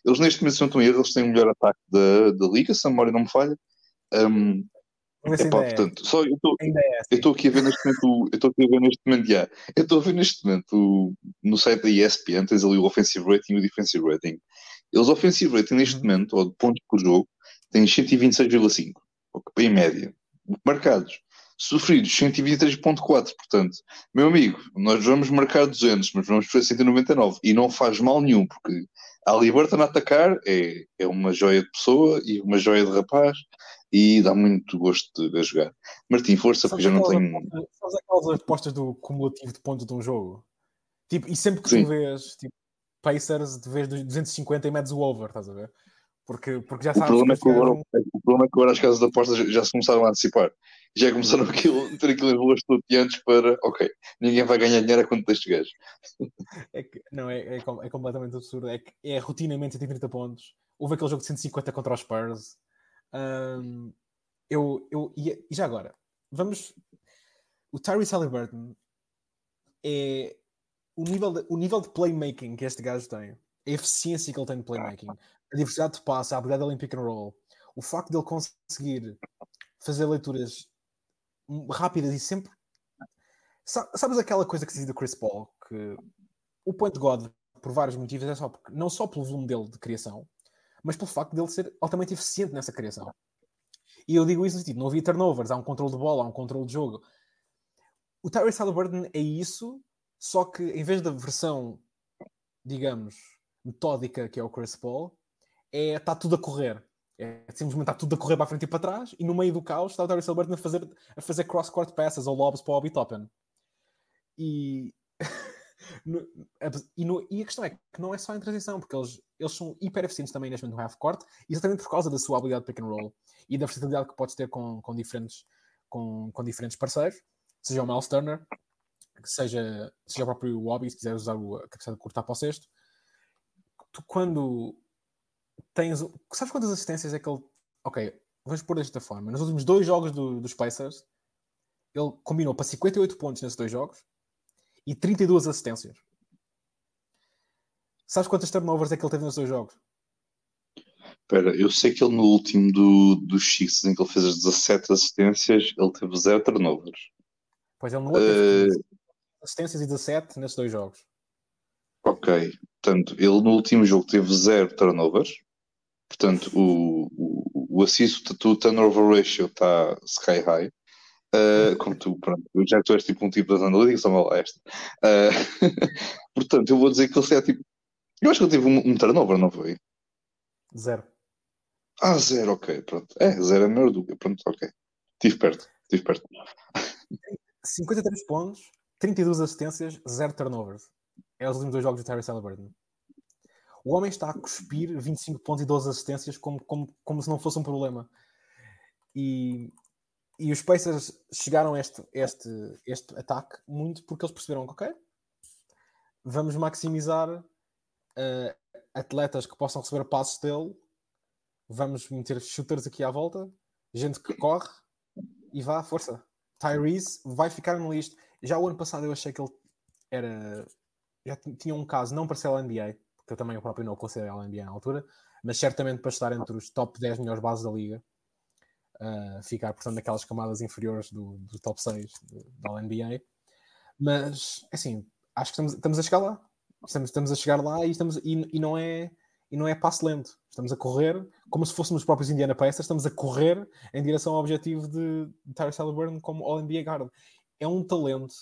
Eles neste momento não estão erro, eles têm o melhor ataque da, da liga, se a memória não me falha. Um, Epá, é. portanto, só eu estou é aqui a ver neste momento, eu estou aqui a ver neste momento, yeah, eu estou a ver neste momento no site da ESPN, tens ali o offensive rating e o defensive rating. Eles offensive rating neste uhum. momento, ou de pontos por jogo, têm 126,5, em média. Marcados. Sofridos 123,4, portanto, meu amigo, nós vamos marcar 200, mas vamos fazer 199 e não faz mal nenhum, porque a Liberta a atacar é, é uma joia de pessoa e uma joia de rapaz e dá muito gosto de ver jogar. Martim, força, porque já não tenho. Sabes aquelas apostas do cumulativo de pontos de um jogo? Tipo, e sempre que Sim. tu vês tipo, Pacers, de vez 250 e metes o over, estás a ver? Porque, porque já sabes. O problema, é que agora, o problema é que agora as casas de apostas já se começaram a antecipar. Já começaram a ter aquilo em valores antes para, ok, ninguém vai ganhar dinheiro a quanto destes gajos. É que, não, é, é, é, completamente absurdo. É que é rotinamente 130 pontos. Houve aquele jogo de 150 contra os Spurs. Um, eu, eu, e, já agora, vamos. O Tyrese Halliburton é o nível, de, o nível de playmaking que este gajo tem, a eficiência que ele tem de playmaking, a diversidade de passe, a habilidade em pick and roll, o facto de ele conseguir fazer leituras rápidas e sempre. Sabes aquela coisa que se diz do Chris Paul? Que o point God, por vários motivos, é só porque, não só pelo volume dele de criação, mas pelo facto dele ser altamente eficiente nessa criação. E eu digo isso no sentido, não havia turnovers, há um controle de bola, há um controle de jogo. O Tyrese Halliburton é isso, só que em vez da versão, digamos, metódica que é o Chris Paul, é está tudo a correr. É simplesmente está tudo a correr para a frente e para trás, e no meio do caos está o Tyrese Halliburton a fazer, a fazer cross-court passes ou lobs para o Obi Toppin. E no, e, no, e, a questão é que não é só em transição, porque eles, eles são hiper eficientes também neste momento no half-court, exatamente por causa da sua habilidade de pick and roll e da versatilidade que podes ter com, com, diferentes, com, com diferentes parceiros, seja o Miles Turner, seja, seja o próprio Wobby, se quiser usar a capacidade de cortar para o sexto. Tu, quando tens. Sabes quantas assistências é que ele. Ok, vamos pôr desta forma. Nos últimos dois jogos do, dos Pacers, ele combinou para 58 pontos nesses dois jogos e 32 assistências. Sabes quantas turnovers é que ele teve nos dois jogos? Espera, eu sei que ele no último do, dos Chiefs, em que ele fez as 17 assistências, ele teve 0 turnovers. Pois ele no outro uh... assistências e 17 nesses dois jogos. Ok, portanto, ele no último jogo teve 0 turnovers. Portanto, o, o, o assist to turnover ratio está sky high. Uh, como tu, pronto, já tu és tipo um tipo das analíticas, só mal esta. Uh, portanto, eu vou dizer que ele é tipo. Eu acho que ele teve um, um turnover, não foi? Zero. Ah, zero, ok, pronto. É, zero é melhor do que. Pronto, ok. Estive perto, estive perto. 53 pontos, 32 assistências, zero turnovers. É os últimos dois jogos do Terry Halliburton. O homem está a cuspir 25 pontos e 12 assistências como, como, como se não fosse um problema. E, e os Pacers chegaram a este, este, este ataque muito porque eles perceberam que, ok, vamos maximizar uh, atletas que possam receber passos dele, vamos meter shooters aqui à volta, gente que corre e vá à força. Tyrese vai ficar no listo. Já o ano passado eu achei que ele era. Já tinha um caso, não para ser NBA, porque eu também o próprio não considero NBA na altura, mas certamente para estar entre os top 10 melhores bases da liga. Uh, ficar, portanto, naquelas camadas inferiores do, do top 6 da NBA. Mas, assim, acho que estamos, estamos a chegar lá. Estamos, estamos a chegar lá e, estamos, e, e, não é, e não é passo lento. Estamos a correr como se fôssemos os próprios Indiana Pacers, estamos a correr em direção ao objetivo de, de Tyrese Halliburton como All-NBA Guard. É um talento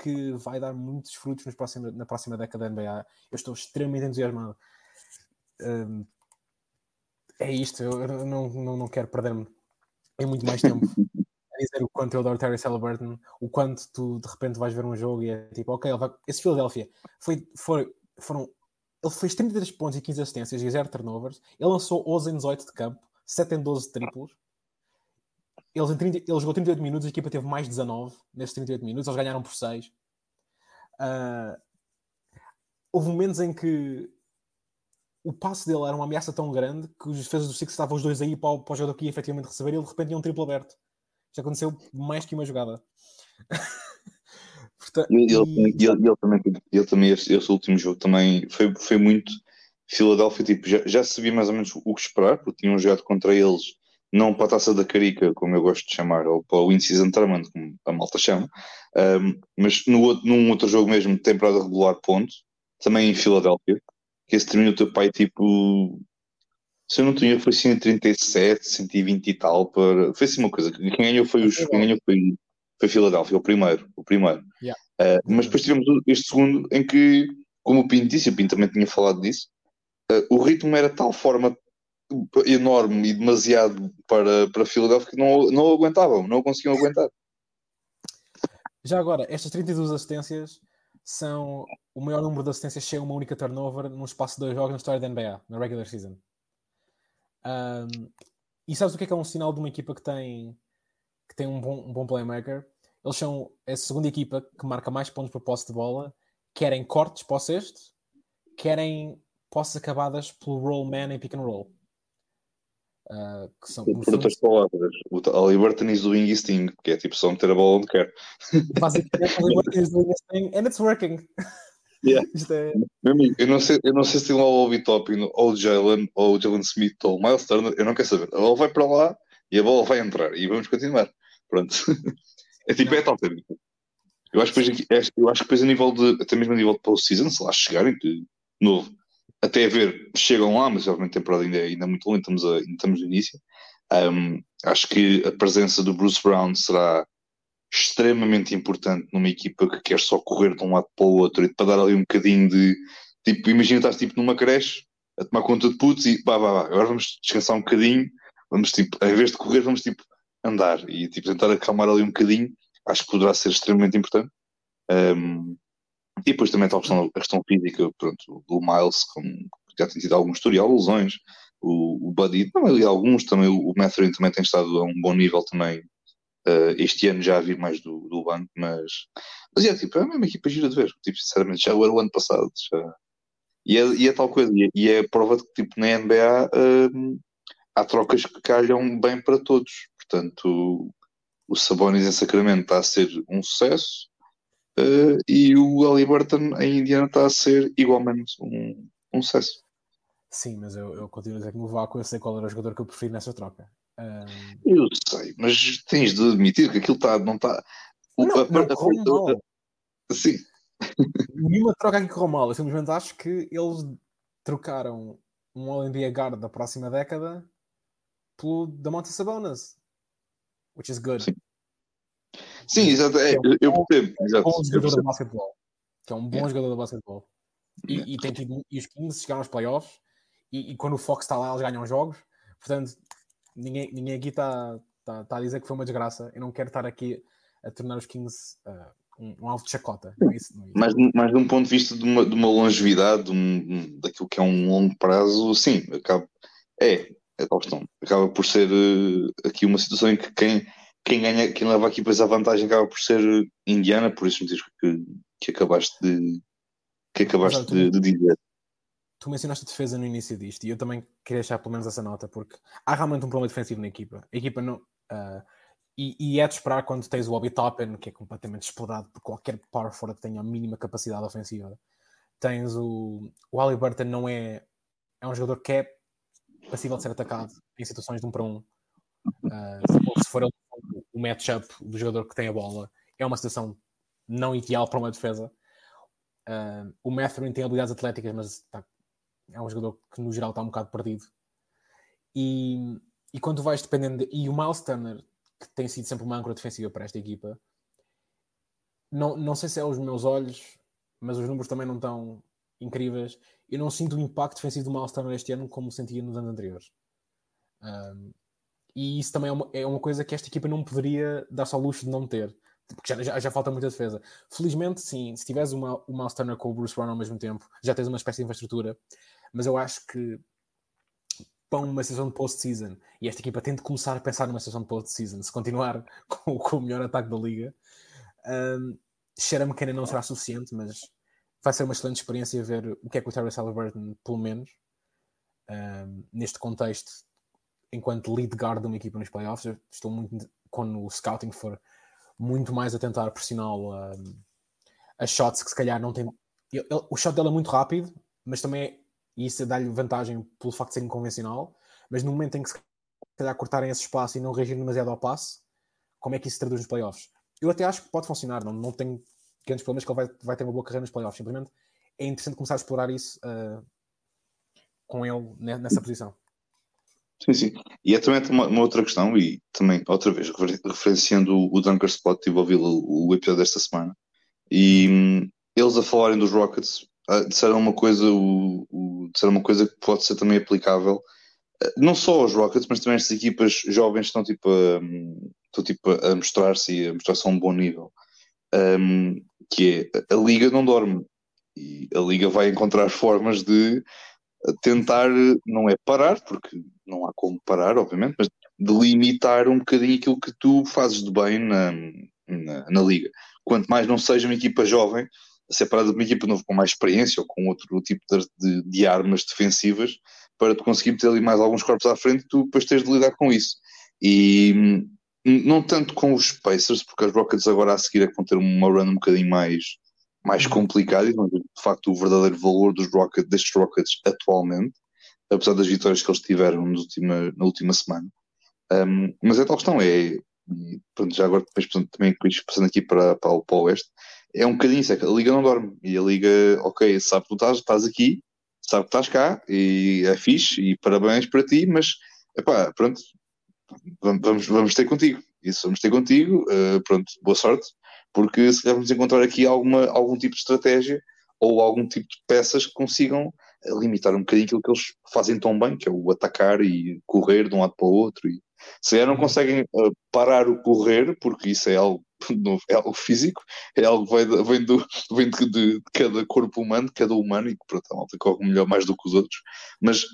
que vai dar muitos frutos nos próximos, na próxima década da NBA. Eu estou extremamente entusiasmado. Um, é isto, eu, não, não, não quero perder-me em muito mais tempo a dizer o quanto eu adoro Terry Halliburton, o quanto tu de repente vais ver um jogo e é tipo, ok, vai... esse Philadelphia foi, foi, foram ele fez 33 pontos e 15 assistências e 0 turnovers. Ele lançou 11 em 18 de campo, 7 em 12 triplos. Eles em 30, ele jogou 38 minutos, a equipa teve mais 19 nesses 38 minutos, eles ganharam por 6. Uh, ah, houve momentos em que o passe dele era uma ameaça tão grande que os defesas do Six estavam os dois aí para o, para o jogador que ia efetivamente receber e ele de repente tinha um triplo aberto. Isto aconteceu mais que uma jogada. Portanto, ele, e... ele, ele, também, ele também esse, esse, último jogo também foi, foi muito Filadélfia, tipo, já, já sabia mais ou menos o que esperar, porque tinham jogado contra eles, não para a taça da Carica, como eu gosto de chamar, ou para o In-Season Tournament, como a malta chama, um, mas no, num outro jogo mesmo, de temporada regular, ponto, também em Filadélfia, que esse terminou o teu pai, tipo, se eu não tinha, foi 137, 120 e tal, para... foi assim uma coisa, quem ganhou foi os, quem ganhou foi foi Filadélfia, o primeiro, o primeiro. Yeah. Uh, mas depois tivemos este segundo em que, como o Pinto disse, o Pinto também tinha falado disso, uh, o ritmo era de tal forma enorme e demasiado para, para Filadélfia que não, não aguentavam, não conseguiam aguentar. Já agora, estas 32 assistências são o maior número de assistências sem uma única turnover num espaço de dois jogos na história da NBA, na regular season. Um, e sabes o que é que é um sinal de uma equipa que tem que tem um bom, um bom playmaker. Eles são a segunda equipa que marca mais pontos por posse de bola, querem cortes para o sexto, querem posses acabadas pelo roll man em pick and roll. Uh, que são, por outras palavras, o Halliburton is doing his thing, que é tipo só meter a bola onde quer. Basicamente, o Halliburton is doing his thing and it's working. Yeah. É... Eu não sei, eu não sei se tem lá o Obi Toppin ou o Jalen ou o Jalen Smith ou o Miles Turner, eu não quero saber. A bola vai para lá e a bola vai entrar e vamos continuar. Pronto. É tipo, é tal técnica. Eu acho que depois, é, eu acho que depois a nível de, até mesmo a nível de post-season, se lá chegarem, de novo, até a ver, chegam lá, mas obviamente a temporada ainda, é, ainda é muito longa, estamos, ainda estamos no início. Um, acho que a presença do Bruce Brown será extremamente importante numa equipa que quer só correr de um lado para o outro e para dar ali um bocadinho de tipo, imagina estás tipo numa creche a tomar conta de putos e pá, pá, pá, agora vamos descansar um bocadinho, vamos tipo, em vez de correr, vamos tipo andar e tipo, tentar acalmar ali um bocadinho, acho que poderá ser extremamente importante. Um, e depois também está a questão, a questão física, pronto, do Miles, como já tem tido algum historial lesões, o, o Buddy também alguns, também o, o também tem estado a um bom nível também. Uh, este ano já a vir mais do, do banco, mas, mas é tipo, é a mesma equipa gira de ver, tipo, sinceramente, já era o ano passado. Já. E, é, e é tal coisa, e é, e é prova de que tipo, na NBA uh, há trocas que calham bem para todos. Portanto, o Sabonis em Sacramento está a ser um sucesso uh, e o Halliburton em Indiana está a ser igualmente um, com sucesso. Sim, mas eu, eu continuo a dizer que no vácuo eu sei qual era o jogador que eu prefiro nessa troca. Um... Eu sei, mas tens de admitir que aquilo está, não está. Não, a, não, a, a, Sim. Nenhuma troca aqui correu mal. Eu simplesmente acho que eles trocaram um All-NBA guard da próxima década pelo Damonte Sabonis, which is good. Sim, Sim exato. É, eu, eu percebo. É um bom jogador de basquetebol. Que é um bom yeah. jogador de basquetebol. E, yeah. e, tem tido, e os Kings chegaram aos playoffs e, e, quando o Fox está lá eles ganham jogos. Portanto, ninguém, ninguém aqui está tá, tá a dizer que foi uma desgraça. Eu não quero estar aqui a tornar os Kings uh, um, um, alvo de chacota. Não é isso, não é isso. Mas, mas de um ponto de vista de uma, de uma longevidade, de um, daquilo que é um longo prazo, sim, acaba, é, é tal questão. Acaba por ser uh, aqui uma situação em que quem, quem ganha, quem leva aqui depois a vantagem acaba por ser Indiana, por isso motivos que, que acabaste de que acabaste de, de dizer tu mencionaste a defesa no início disto e eu também queria deixar pelo menos essa nota, porque há realmente um problema defensivo na equipa. A equipa não. Uh, e, e, é de esperar quando tens o Obi Toppin, que é completamente explorado por qualquer power forward que tenha a mínima capacidade ofensiva. Tens o. O Ali Burton não é. É um jogador que é passível de ser atacado em situações de um para um. Uh, se for o, o matchup do jogador que tem a bola, é uma situação não ideal para uma defesa. Uh, o Mathurin tem habilidades atléticas, mas está é um jogador que no geral está um bocado perdido. E, e quando vais dependendo. De, e o Miles Turner, que tem sido sempre uma âncora defensiva para esta equipa, não, não sei se é os meus olhos, mas os números também não estão incríveis. Eu não sinto o impacto defensivo do Miles Turner este ano como sentia nos anos anteriores. Um, e isso também é uma, é uma coisa que esta equipa não poderia dar-se ao luxo de não ter porque já, já, já, falta muita defesa. Felizmente, sim, se tiveres uma, o Miles Turner com o Bruce Brown ao mesmo tempo, já tens uma espécie de infraestrutura mas eu acho que para uma sessão de post-season, e esta equipa tem de começar a pensar numa sessão de post-season, se continuar com, com, o melhor ataque da liga, um, cheira-me que ainda não será suficiente, mas vai ser uma excelente experiência ver o que é que o Terry Halliburton, pelo menos, um, neste contexto, enquanto lead guard de uma equipa nos playoffs, eu estou muito, quando o scouting for muito mais a tentar pressioná-lo a, a shots que se calhar não tem. O shot dele é muito rápido, mas também é isso dá-lhe vantagem pelo facto de ser inconvencional, mas no momento em que se calhar cortarem esse espaço e não reagir demasiado ao passe, como é que isso se traduz nos playoffs? Eu até acho que pode funcionar, não, não tenho grandes problemas que ele vai, vai ter uma boa carreira nos playoffs, simplesmente é interessante começar a explorar isso uh, com ele nessa posição. Sim, sim. E é também uma, uma, outra questão, e também, outra vez, referenciando o Dunker Spot, tive a ouvir o, o episódio desta semana, e hum, eles a falarem dos Rockets uh, disseram uma coisa, o, o, disseram uma coisa que pode ser também aplicável uh, não só aos Rockets, mas também estas equipas jovens estão tipo a, estão, tipo, a mostrar-se e a mostrar-se a um bom nível. Um, que é a liga não dorme e a liga vai encontrar formas de tentar, não é parar, porque não há como parar, obviamente, mas de limitar um bocadinho aquilo que tu fazes de bem na, na, na liga. Quanto mais não seja uma equipa jovem, separada de uma equipa novo com mais experiência ou com outro tipo de, de, armas defensivas para tu conseguir meter ali mais alguns corpos à frente tu depois tens de lidar com isso. E hum, não tanto com os Pacers, porque as Rockets agora a seguir é que vão ter uma run um bocadinho mais, mais uhum. complicada e de facto o verdadeiro valor dos Rockets, destes Rockets atualmente, apesar das vitórias que eles tiveram última, na última semana. Um, mas é tal questão, é pronto, já agora depois, também passando aqui para, para, o, para o Oeste, é um bocadinho isso, é que a Liga não dorme. E a Liga, ok, sabe que tu estás, estás aqui, sabe que estás cá, e é fixe, e parabéns para ti, mas, epá, pronto, vamos, vamos ter contigo. Isso, vamos ter contigo, uh, pronto, boa sorte, porque se calhar vamos encontrar aqui alguma, algum tipo de estratégia ou algum tipo de peças que consigam limitar um bocadinho aquilo que eles fazem tão bem, que é o atacar e correr de um lado para o outro. E, se calhar não uhum. conseguem uh, parar o correr, porque isso é algo é algo físico, é algo que vem, vem, do, vem de, de, cada corpo humano, de cada humano, e que pronto, a malta corre melhor mais do que os outros, mas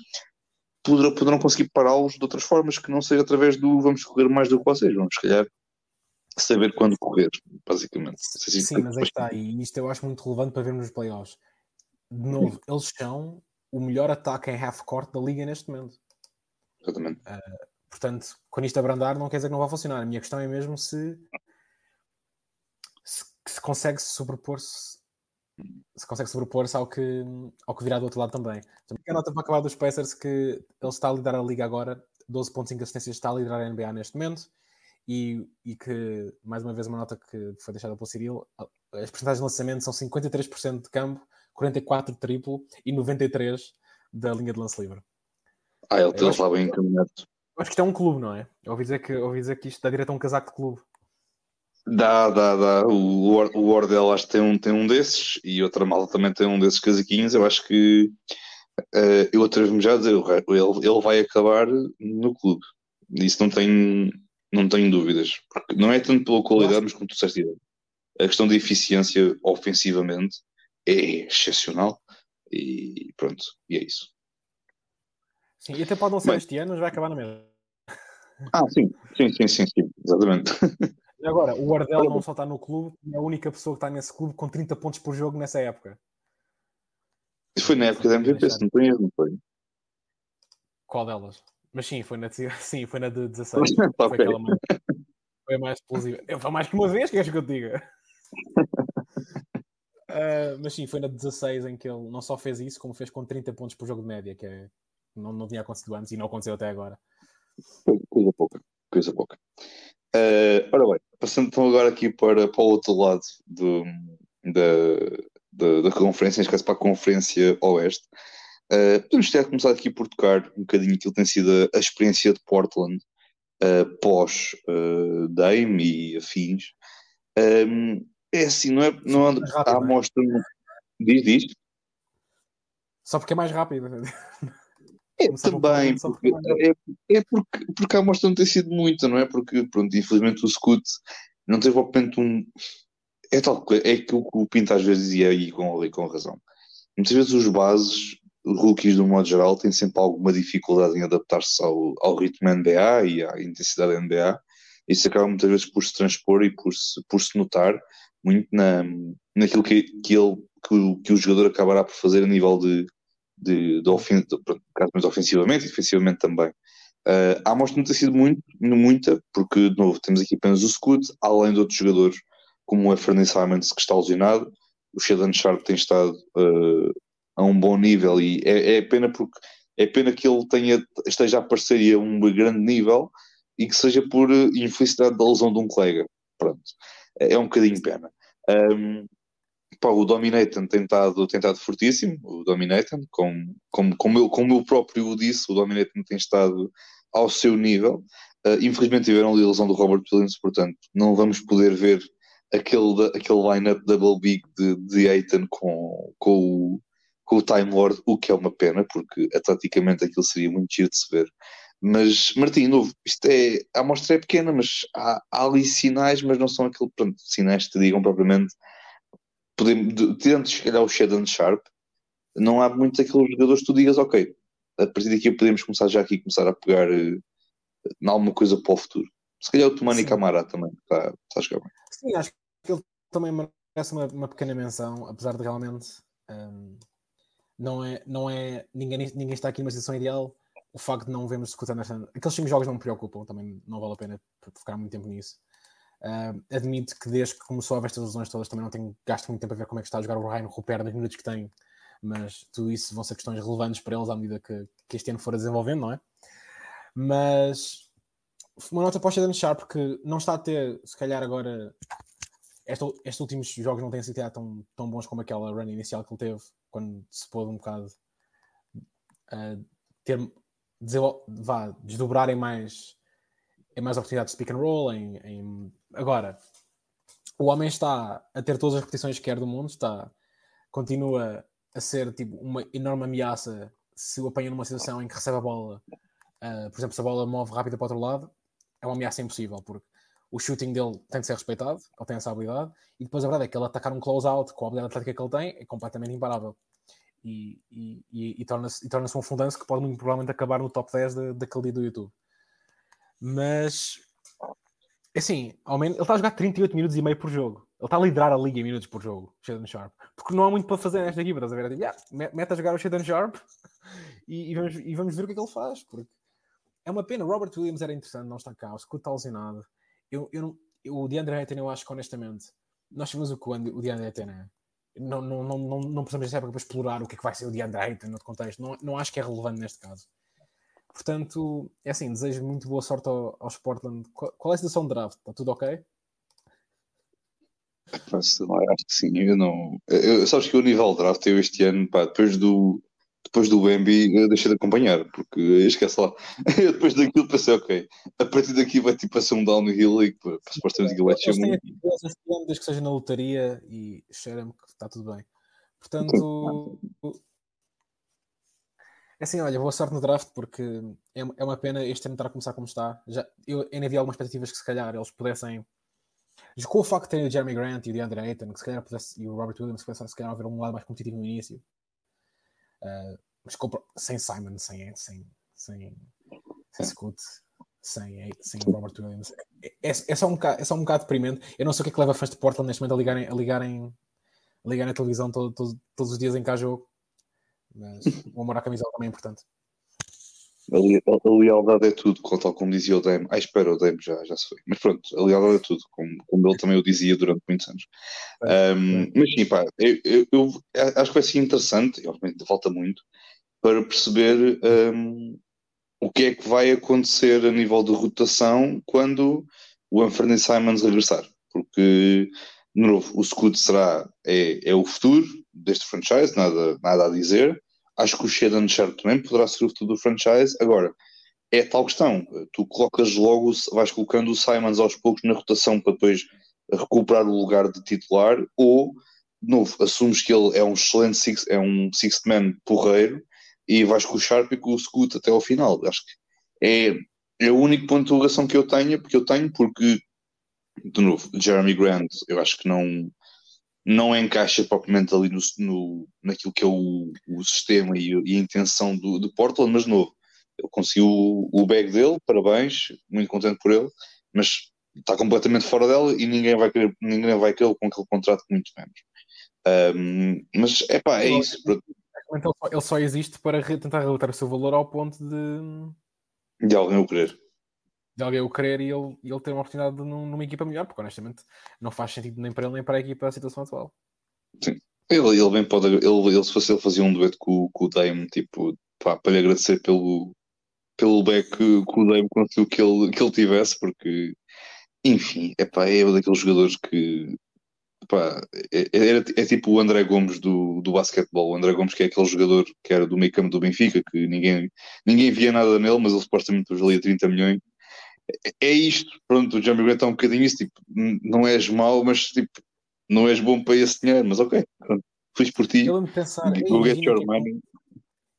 poderão, poderão conseguir pará-los de outras formas que não seja através do vamos correr mais do que vocês, vamos se calhar saber quando correr, basicamente. Sim, Sim mas aí está, e isto eu acho muito relevante para vermos nos playoffs. De novo, eles são o melhor ataque em half-court da liga neste momento. Exatamente. Uh, portanto, quando isto abrandar, não quer dizer que não vai funcionar. A minha questão é mesmo se se consegue sobrepor-se se consegue sobrepor-se ao que, ao que virá do outro lado também. A nota para acabar dos Pacers que ele está a liderar a liga agora, 12.5 assistências, está a liderar a NBA neste momento. E, e, que, mais uma vez, uma nota que foi deixada pelo Cyril, as porcentagens de lançamento são 53% de campo, 44% de triplo e 93% da linha de lance livre. Ah, ele está lá bem encaminhado. Acho que isto é um clube, não é? Eu ouvi dizer que, ouvi dizer que isto dá direito a um casaco de clube. Dá, dá, dá. O, o Wardell acho que tem um, tem um desses e outra malta também tem um desses casaquinhos. Eu acho que uh, eu atrevo-me já a dizer, ele, ele vai acabar no clube. Isso não tem, não tenho dúvidas. Porque não é tanto pela qualidade, mas como tu disseste, a questão de eficiência ofensivamente é excepcional. E pronto, e é isso. Sim, e até pode não ser mas... este ano, mas vai acabar na mesma. Ah, sim, sim, sim, sim, sim. exatamente. Agora, o Ardell não só está no clube, é a única pessoa que está nesse clube com 30 pontos por jogo nessa época. Isso foi na época da MVP, se não tem erro, não foi? Qual delas? Mas sim, foi na, sim, foi na de 16. foi, aquela mais, foi mais explosiva. Eu foi mais que uma vez, queres que eu te diga? uh, mas sim, foi na 16 em que ele não só fez isso, como fez com 30 pontos por jogo de média, que é, não, não tinha acontecido antes e não aconteceu até agora. Coisa pouca, coisa pouca. Uh, ora bem, passando então agora aqui para, para o outro lado do, da, da, da conferência, neste caso para a Conferência Oeste, uh, podemos ter começado aqui por tocar um bocadinho aquilo que tem sido a, experiência de Portland uh, pós uh, Dame e afins. Um, é assim, não é, não é, a é? amostra. Diz, diz. Só porque é mais rápido. É também, porque, é, é porque, porque a amostra não tem sido muita, não é? Porque, pronto, infelizmente o Scoot não teve propriamente um. É tal é que o que o Pinto às vezes dizia aí com, com razão. Muitas vezes os bases, rookies, do modo geral, têm sempre alguma dificuldade em adaptar-se ao, ao ritmo NBA e à intensidade da NBA. Isso acaba muitas vezes por se transpor e por se, por se notar muito na, naquilo que, que, ele, que, o, que o jogador acabará por fazer a nível de, de, de, ofen de, ofensivamente e defensivamente também. Uh, a amostra não tem sido muito, muita, porque, de novo, temos aqui apenas o Scoot, além de outros jogadores, como o Fernie Simons, que está lesionado, o Sheldon Sharp tem estado uh, a um bom nível e é, é, pena porque é pena que ele tenha, esteja a aparecer a um grande nível e que seja por infelicidade da lesão de um colega. Pronto, é, é um bocadinho pena. Um, Pá, o Dominator tem estado, tem estado fortíssimo, o Dominator, como, como, como, eu, como eu próprio disse, o Dominator tem estado ao seu nível. Uh, infelizmente tiveram ali a lesão do Robert Williams, portanto não vamos poder ver aquele, aquele line-up double big de, de Aiton com, com, com o Time Lord, o que é uma pena, porque atleticamente aquilo seria muito giro de se ver. Mas, Martim, novo, isto é, a amostra é pequena, mas há, há ali sinais, mas não são aqueles sinais que te digam propriamente podemos, tendo se calhar o Sheldon Sharp, não há muitos aqueles jogadores que tu digas, ok, a partir daqui podemos começar já aqui começar a pegar uh, alguma coisa para o futuro. Se calhar o Tomani Camara também está, está a jogar bem. Sim, acho que ele também merece uma, uma pequena menção, apesar de realmente um, não é, não é ninguém, ninguém está aqui numa situação ideal. O facto de não vermos discutir nesta. Aqueles cinco jogos não me preocupam, também não vale a pena ficar muito tempo nisso. Uh, admito que desde que começou a haver estas lesões todas também não tenho gasto muito tempo a ver como é que está a jogar o Ryan Rupert nos minutos que tem, mas tudo isso vão ser questões relevantes para eles à medida que, que este ano for desenvolvendo, não é? Mas uma nota para o Sheldon Sharp que não está a ter, se calhar agora, este, estes últimos jogos não têm sido tão, tão bons como aquela run inicial que ele teve, quando se pôde um bocado uh, ter, vá, desdobrarem mais em mais oportunidades de pick and roll, em, em... agora o homem está a ter todas as repetições que quer do mundo, está continua a ser tipo uma enorme ameaça se o apanha numa situação em que recebe a bola, uh, por exemplo, se a bola move rápida para o outro lado, é uma ameaça impossível, porque o shooting dele tem de ser respeitado, ele tem essa habilidade, e depois a verdade é que ele atacar um close-out com a habilidade atlética que ele tem é completamente imparável. E, e, e, e torna-se torna um fundanço que pode muito provavelmente acabar no top 10 de, daquele dia do YouTube. Mas, assim, ao menos, ele está a jogar 38 minutos e meio por jogo. Ele está a liderar a liga em minutos por jogo, Sheldon Sharp. Porque não há muito para fazer nesta equipa, estás a ver? É tipo, yeah, mete a jogar o Sheldon Sharp e, e, vamos, e vamos ver o que é que ele faz. Porque é uma pena. Robert Williams era interessante, não está cá. O Scoot está lesionado. Eu, eu não, eu, o DeAndre Ayton, eu acho que honestamente, nós sabemos o que o DeAndre Ayton é. não, não, não, não, não precisamos dessa época para explorar o que é que vai ser o DeAndre Ayton no contexto. Não, não acho que é relevante neste caso. Portanto, é assim, desejo muito boa sorte ao, aos Portland. Qual, qual é a situação de draft? Está tudo ok? Acho que sim, eu não. Eu, sabes que o nível de draft eu este ano, pá, depois do, depois do Bambi, eu deixei de acompanhar, porque esquece lá. Eu depois daquilo pensei, ok, a partir daqui vai tipo ser um downhill e para supostamente aquilo vai ser muito. Desde que seja na lotaria e cheira-me que está tudo bem. Portanto, é assim, olha, boa sorte no draft, porque é, é uma pena este ano estar a começar como está. Já, eu ainda vi algumas expectativas que se calhar eles pudessem. Com o facto de terem o Jeremy Grant e o DeAndre Ayton, que se calhar pudesse, e o Robert Williams, que se calhar haver um lado mais competitivo no início. Uh, sem Simon, sem, sem, sem, sem sem, sem Robert Williams. É, é, é, só um bocado, é só um bocado deprimente. Eu não sei o que é que leva fãs de Portland neste momento a ligarem, a ligarem, a ligarem a televisão todo, todo, todos os dias em cada jogo mas o amor à camisola também é importante. A, a, lealdade é tudo, tal como dizia o Dame. Ah, espera, o Dame já, já se foi. Mas pronto, a lealdade é tudo, como, como ele também o dizia durante muitos anos. É, um, é. Mas sim, pá, eu, eu, eu, acho que vai ser interessante, e obviamente falta muito, para perceber um, o que é que vai acontecer a nível de rotação quando o Anthony Simons regressar. Porque, de novo, o Scoot será, é, é o futuro deste franchise, nada, nada a dizer acho que o Sheldon Sharp também poderá ser o futuro do franchise. Agora, é tal questão. Tu colocas logo, vais colocando o Simons aos poucos na rotação para depois recuperar o lugar de titular, ou, de novo, assumes que ele é um excelente six, é um sixth man porreiro e vais com o Sharp e com o Scoot até ao final. Acho que é, é o único ponto de interrogação que eu tenho, porque eu tenho, porque, de novo, Jeremy Grant, eu acho que não não encaixa propriamente ali no, no naquilo que é o, o sistema e, e, a intenção do, do Portland, mas novo, ele conseguiu o, o bag dele, parabéns, muito contente por ele, mas está completamente fora dela e ninguém vai querer, ninguém vai querer com aquele contrato muito menos. Um, mas é pá, é isso. Ele só existe para tentar relatar o seu valor ao ponto de de alguém o querer de alguém o querer e ele, ele ter uma oportunidade de, numa equipa melhor, porque honestamente não faz sentido nem para ele nem para a equipa a situação atual. Sim. Ele, ele bem pode. Ele, ele, se fosse ele fazia um dueto com, com o Dame, tipo, pá, para lhe agradecer pelo, pelo back que, que o Dame conseguiu que ele, que ele tivesse, porque, enfim, é pá, é um daqueles jogadores que. Pá, é, é, é, tipo o André Gomes do, do basquetebol. O André Gomes, que é aquele jogador que era do meio campo do Benfica, que ninguém, ninguém via nada nele, mas ele supostamente hoje ali a 30 milhões é isto, pronto, o Jeremy Grant é um bocadinho isso, tipo, não és mau, mas tipo, não és bom para esse dinheiro, mas ok, pronto, fiz por ti. Eu pensar, go get your money.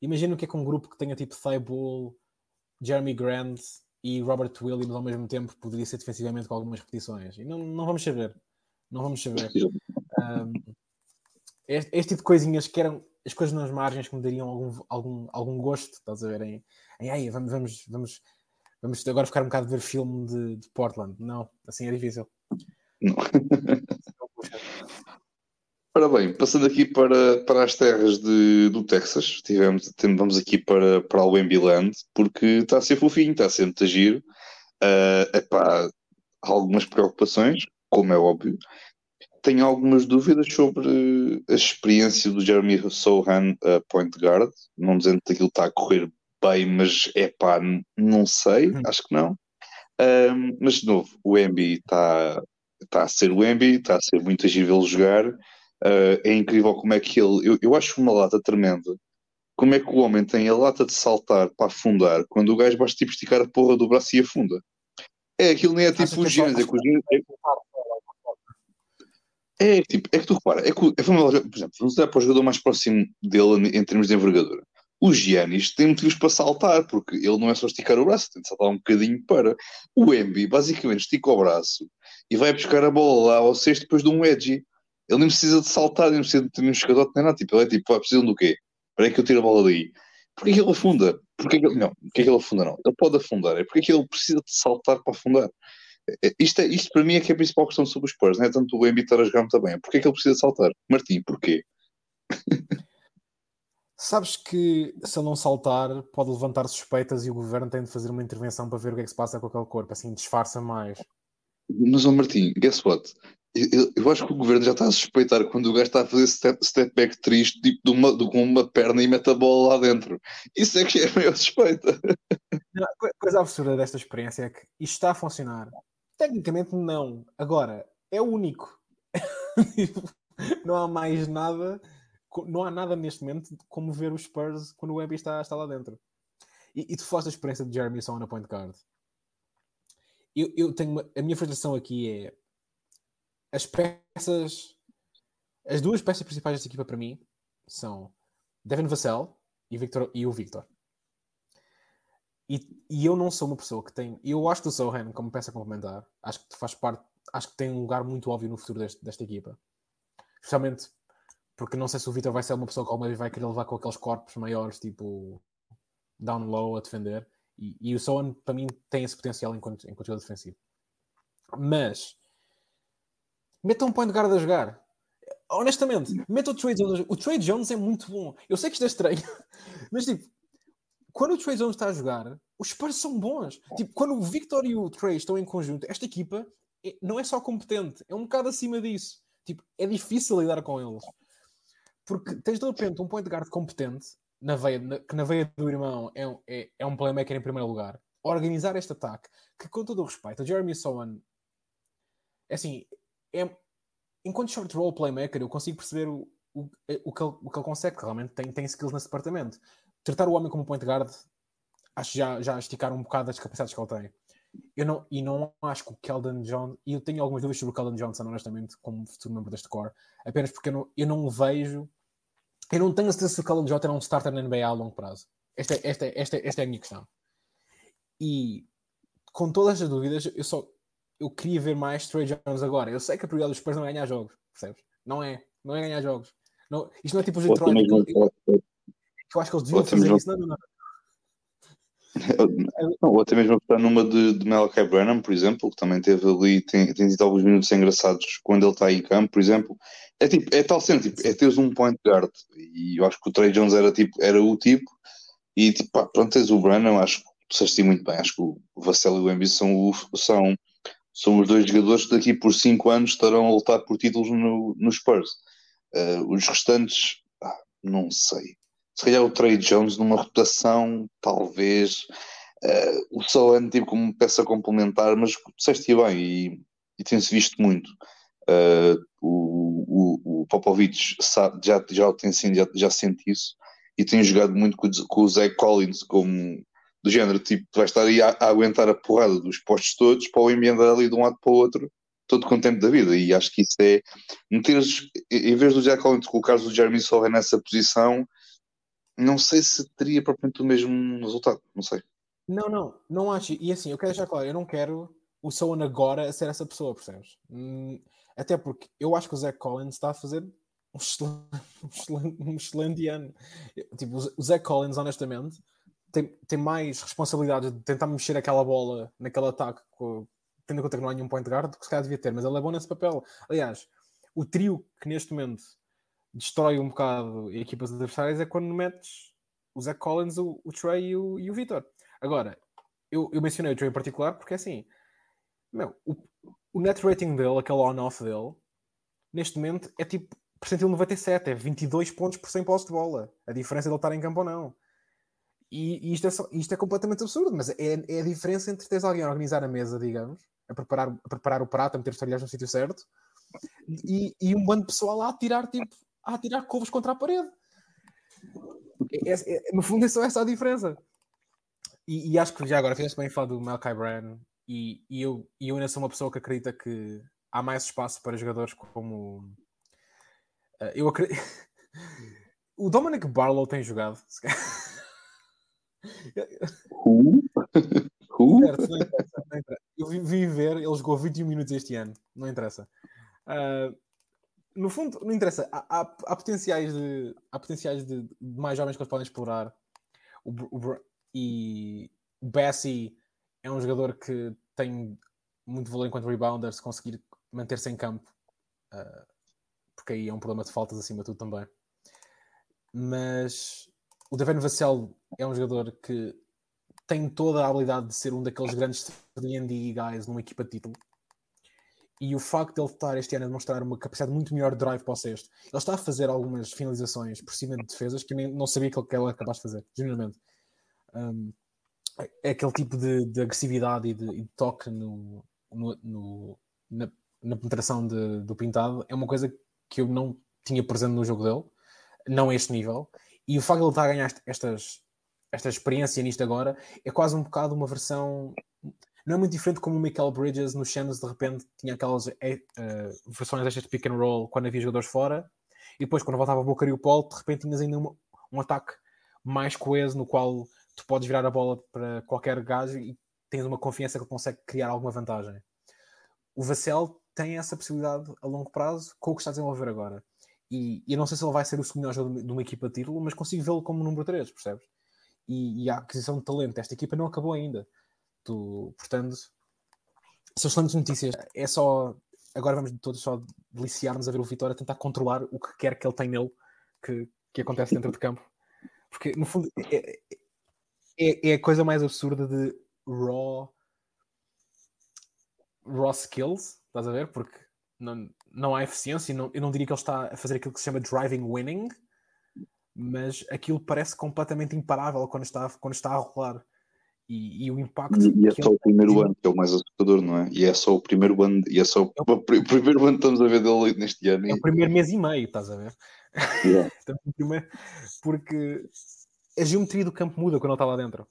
Imagina o que é que um grupo que tenha tipo Thibault, Jeremy Grant e Robert Williams ao mesmo tempo poderia ser defensivamente com algumas repetições. E não, não vamos saber. Não vamos saber. um, este, este, tipo de coisinhas que eram as coisas nas margens que me dariam algum, algum, algum gosto, estás a ver? Em, em ai, vamos, vamos, vamos Vamos agora ficar um bocado a ver filme de, de Portland. Não, assim é difícil. Não. Ora bem, passando aqui para, para as terras de, do Texas, tivemos, vamos aqui para, para o Land, porque está a ser fofinho, está a ser muito giro. Uh, epá, algumas preocupações, como é óbvio. Tenho algumas dúvidas sobre a experiência do Jeremy Sohan a point guard, não dizendo que aquilo está a correr bem, mas é pá, não sei, uhum. acho que não. Um, mas de novo, o Embi está tá a ser o Embi, está a ser muito agir vê-lo jogar. Uh, é incrível como é que ele. Eu, eu acho uma lata tremenda. Como é que o homem tem a lata de saltar para afundar quando o gajo basta tipo esticar a porra do braço e afunda? É, aquilo nem é tipo o Giannis, é que o Giannis. É, é, tipo, é que tu repara, é que, é, por exemplo, vamos olhar para o jogador mais próximo dele em termos de envergadura o Giannis tem motivos para saltar, porque ele não é só esticar o braço, tem de saltar um bocadinho para. O Embi basicamente estica o braço e vai buscar a bola lá ao sexto depois de um edge. Ele nem precisa de saltar, nem precisa de ter um escadote nem nada. Tipo, ele é tipo, ah, precisam do quê? Para que eu tiro a bola daí? Porquê que ele afunda? Porquê que ele... Não, porquê que ele afunda não? Ele pode afundar. É porque que ele precisa de saltar para afundar. É, isto, é, isto para mim é que é a principal questão sobre os Spurs, não é tanto o Embi estar a jogar muito bem. É porquê que ele precisa de saltar? Martim, porquê? Sabes que se ele não saltar, pode levantar suspeitas e o governo tem de fazer uma intervenção para ver o que é que se passa com aquele corpo, assim disfarça mais. Mas, oh Martim, guess what? Eu, eu, acho que o governo já está a suspeitar quando o gajo está a fazer step, step back triste, tipo de uma, de, com uma perna e mete a bola lá dentro. Isso é que é a maior suspeita. A coisa absurda desta experiência é que isto está a funcionar. Tecnicamente, não. Agora, é o único. não há mais nada, não há nada neste momento como ver os Spurs quando o Webby está, está lá dentro. E, e tu falaste a experiência de Jeremy só na point guard. Eu, eu tenho uma, a minha frustração aqui é as peças, as duas peças principais desta equipa para mim são Devin Vassell e, Victor, e o Victor. E, e, eu não sou uma pessoa que tem. Eu acho que o Sohan como peça complementar. Acho que faz parte. Acho que tem um lugar muito óbvio no futuro deste, desta equipa. Especialmente porque não sei se o Victor vai ser uma pessoa que alguma vez vai querer levar com aqueles corpos maiores, tipo down low a defender. E, e o Sohan, para mim, tem esse potencial enquanto, enquanto jogador defensivo. Mas metam um point guard a jogar. Honestamente, metam o Trade Jones. O Trade Jones é muito bom. Eu sei que isto é estranho, mas tipo, quando o Trey Jones está a jogar, os Spurs são bons. Tipo, quando o Victor e o Trey estão em conjunto, esta equipa é, não é só competente, é um bocado acima disso. Tipo, é difícil lidar com eles. Porque tens de repente um point guard competente, na veia, na, que na veia do irmão é, é, é um playmaker em primeiro lugar, organizar este ataque, que com todo o respeito, o Jeremy Sohan, é assim, é, enquanto short role playmaker, eu consigo perceber o, o, o, que, ele, o que ele consegue, que realmente tem, tem skills nesse departamento tratar o homem como point guard, acho já, já esticar um bocado as capacidades que ele tem. Eu não, e não acho que o Keldon Johnson, e eu tenho algumas dúvidas sobre o Keldon Johnson, honestamente, como futuro membro deste core, apenas porque eu não, eu não vejo, eu não tenho a certeza se o Keldon Johnson é um starter na NBA a longo prazo. Esta, esta, esta, esta é a minha questão. E com todas estas dúvidas, eu só eu queria ver mais Trey Jones agora. Eu sei que a prioridade dos Spurs não é ganhar jogos, percebes? Não é, não é ganhar jogos. Não, isto não é tipo os Detroit que eu acho que eles deviam fazer isso. Não, não, não. Ou até mesmo apostar numa de, de Malachi Branham, por exemplo, que também teve ali, tem, tem tido alguns minutos engraçados quando ele está em campo, por exemplo. É tipo, é tal cena, tipo, é teres um point guard. E eu acho que o Trey Jones era, tipo, era o tipo, e tipo, pá, pronto, tens o Branham, acho que disseste muito bem, acho que o Vassell e o Embiid são, são, são os dois jogadores que daqui por 5 anos estarão a lutar por títulos no, no Spurs. Uh, os restantes, ah, não sei se calhar o Trey Jones numa rotação, talvez. Uh, o Sohan tipo como peça complementar, mas disseste bem e, e tem-se visto muito. Uh, o, o, o Popovich sabe, já, já, tem, já, já sente isso e tem jogado muito com, com o Zach Collins como do género, tipo, vai estar aí a, a aguentar a porrada dos postos todos para o andar ali de um lado para o outro todo o tempo da vida e acho que isso é meteres, em vez do Jack Collins colocares o Jeremy Sohan nessa posição não sei se teria propriamente o mesmo resultado, não sei. Não, não, não acho. E assim, eu quero deixar claro, eu não quero o Soan agora ser essa pessoa, percebes? Hum, até porque eu acho que o Zach Collins está a fazer um excelente, um excelente ano. Tipo, o Zach Collins, honestamente, tem, tem mais responsabilidade de tentar mexer aquela bola naquele ataque, tendo em conta que não há nenhum point guard, do que se calhar devia ter, mas ele é bom nesse papel. Aliás, o trio que neste momento destrói um bocado equipas adversárias é quando metes o Zach Collins, o, o Trey e o, e o Vitor. Agora, eu, eu mencionei o Trey em particular porque assim, meu, o, o net rating dele, aquele on-off dele, neste momento é tipo percentil 97, é 22 pontos por 100 posse de bola. A diferença de ele estar em campo ou não. E, e isto, é só, isto é completamente absurdo, mas é, é a diferença entre teres alguém a organizar a mesa, digamos, a preparar, a preparar o prato, a meter os talheres no sítio certo, e, e um bando de pessoal lá a tirar tipo a atirar covos contra a parede. É, é, é, no fundo, é só essa a diferença. E, e acho que já agora fizeste bem falar do Malachi Brand e, e, eu, e eu ainda sou uma pessoa que acredita que há mais espaço para jogadores como. Uh, eu acredito. o Dominic Barlow tem jogado. Who? Who? Certo, não interessa, não interessa. Eu vim ver, ele jogou 21 minutos este ano, não interessa. Uh, no fundo, não interessa. Há, há, há potenciais, de, há potenciais de, de, mais jovens que eles podem explorar. O, o, e o Bessie é um jogador que tem muito valor enquanto rebounder se conseguir manter-se em campo. Uh, porque aí é um problema de faltas acima de tudo também. Mas o Devin Vassell é um jogador que tem toda a habilidade de ser um daqueles grandes 3D guys numa equipa de título e o facto de ele estar este ano a demonstrar uma capacidade muito melhor de drive para o sexto, ele está a fazer algumas finalizações por cima de defesas que nem, não sabia que ele, que ele era capaz de fazer, genuinamente. Um, é aquele tipo de, de agressividade e de, e de toque no, no, no na, na, penetração de, do pintado é uma coisa que eu não tinha presente no jogo dele, não a este nível. E o facto de ele estar a ganhar estas, esta experiência nisto agora é quase um bocado uma versão não é muito diferente como o Michael Bridges nos Shannon de repente tinha aquelas uh, versões destas de pick and roll quando havia jogadores fora e depois quando voltava a Boca e o Paul de repente tinhas ainda uma, um ataque mais coeso no qual tu podes virar a bola para qualquer gajo e tens uma confiança que consegue criar alguma vantagem. O Vassell tem essa possibilidade a longo prazo com o que está a desenvolver agora. E, e eu não sei se ele vai ser o segundo jogador de uma equipa de título, mas consigo vê-lo como número 3, percebes? E, e, a aquisição de talento desta equipa não acabou ainda. Tu, portanto, são excelentes notícias. É só. Agora vamos todos só deliciar-nos a ver o Vitória tentar controlar o que quer que ele tenha nele que, que acontece dentro de campo. Porque, no fundo, é, é, é a coisa mais absurda de raw raw skills, estás a ver? Porque não, não há eficiência, não, eu não diria que ele está a fazer aquilo que se chama driving winning, mas aquilo parece completamente imparável quando está, quando está a rolar. E, e o impacto. E, é só o primeiro ano que é o mais assustador, não é? E é só o primeiro ano, e é só o, é o primeiro ano que estamos a ver dele neste ano. É o primeiro mês e meio, estás a ver? Yeah. primeiro, porque a geometria do campo muda quando ele está lá dentro.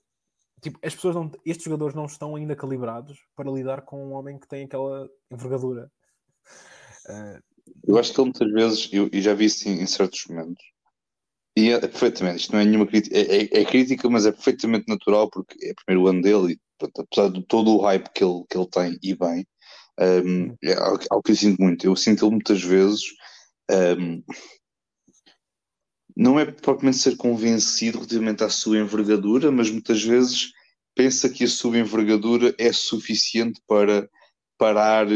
Tipo, as pessoas não, estes jogadores não estão ainda calibrados para lidar com um homem que tem aquela envergadura. Uh, eu acho que ele muitas vezes, eu, eu já vi isso em, em, certos momentos, e é, perfeitamente, isto não é nenhuma crítica, é, é, é, crítica, mas é perfeitamente natural porque é o primeiro ano dele e pronto, apesar de todo o hype que ele, que ele tem e bem, um, é algo que eu sinto muito. Eu sinto ele muitas vezes um, não é propriamente ser convencido relativamente à sua envergadura, mas muitas vezes pensa que a sua envergadura é suficiente para parar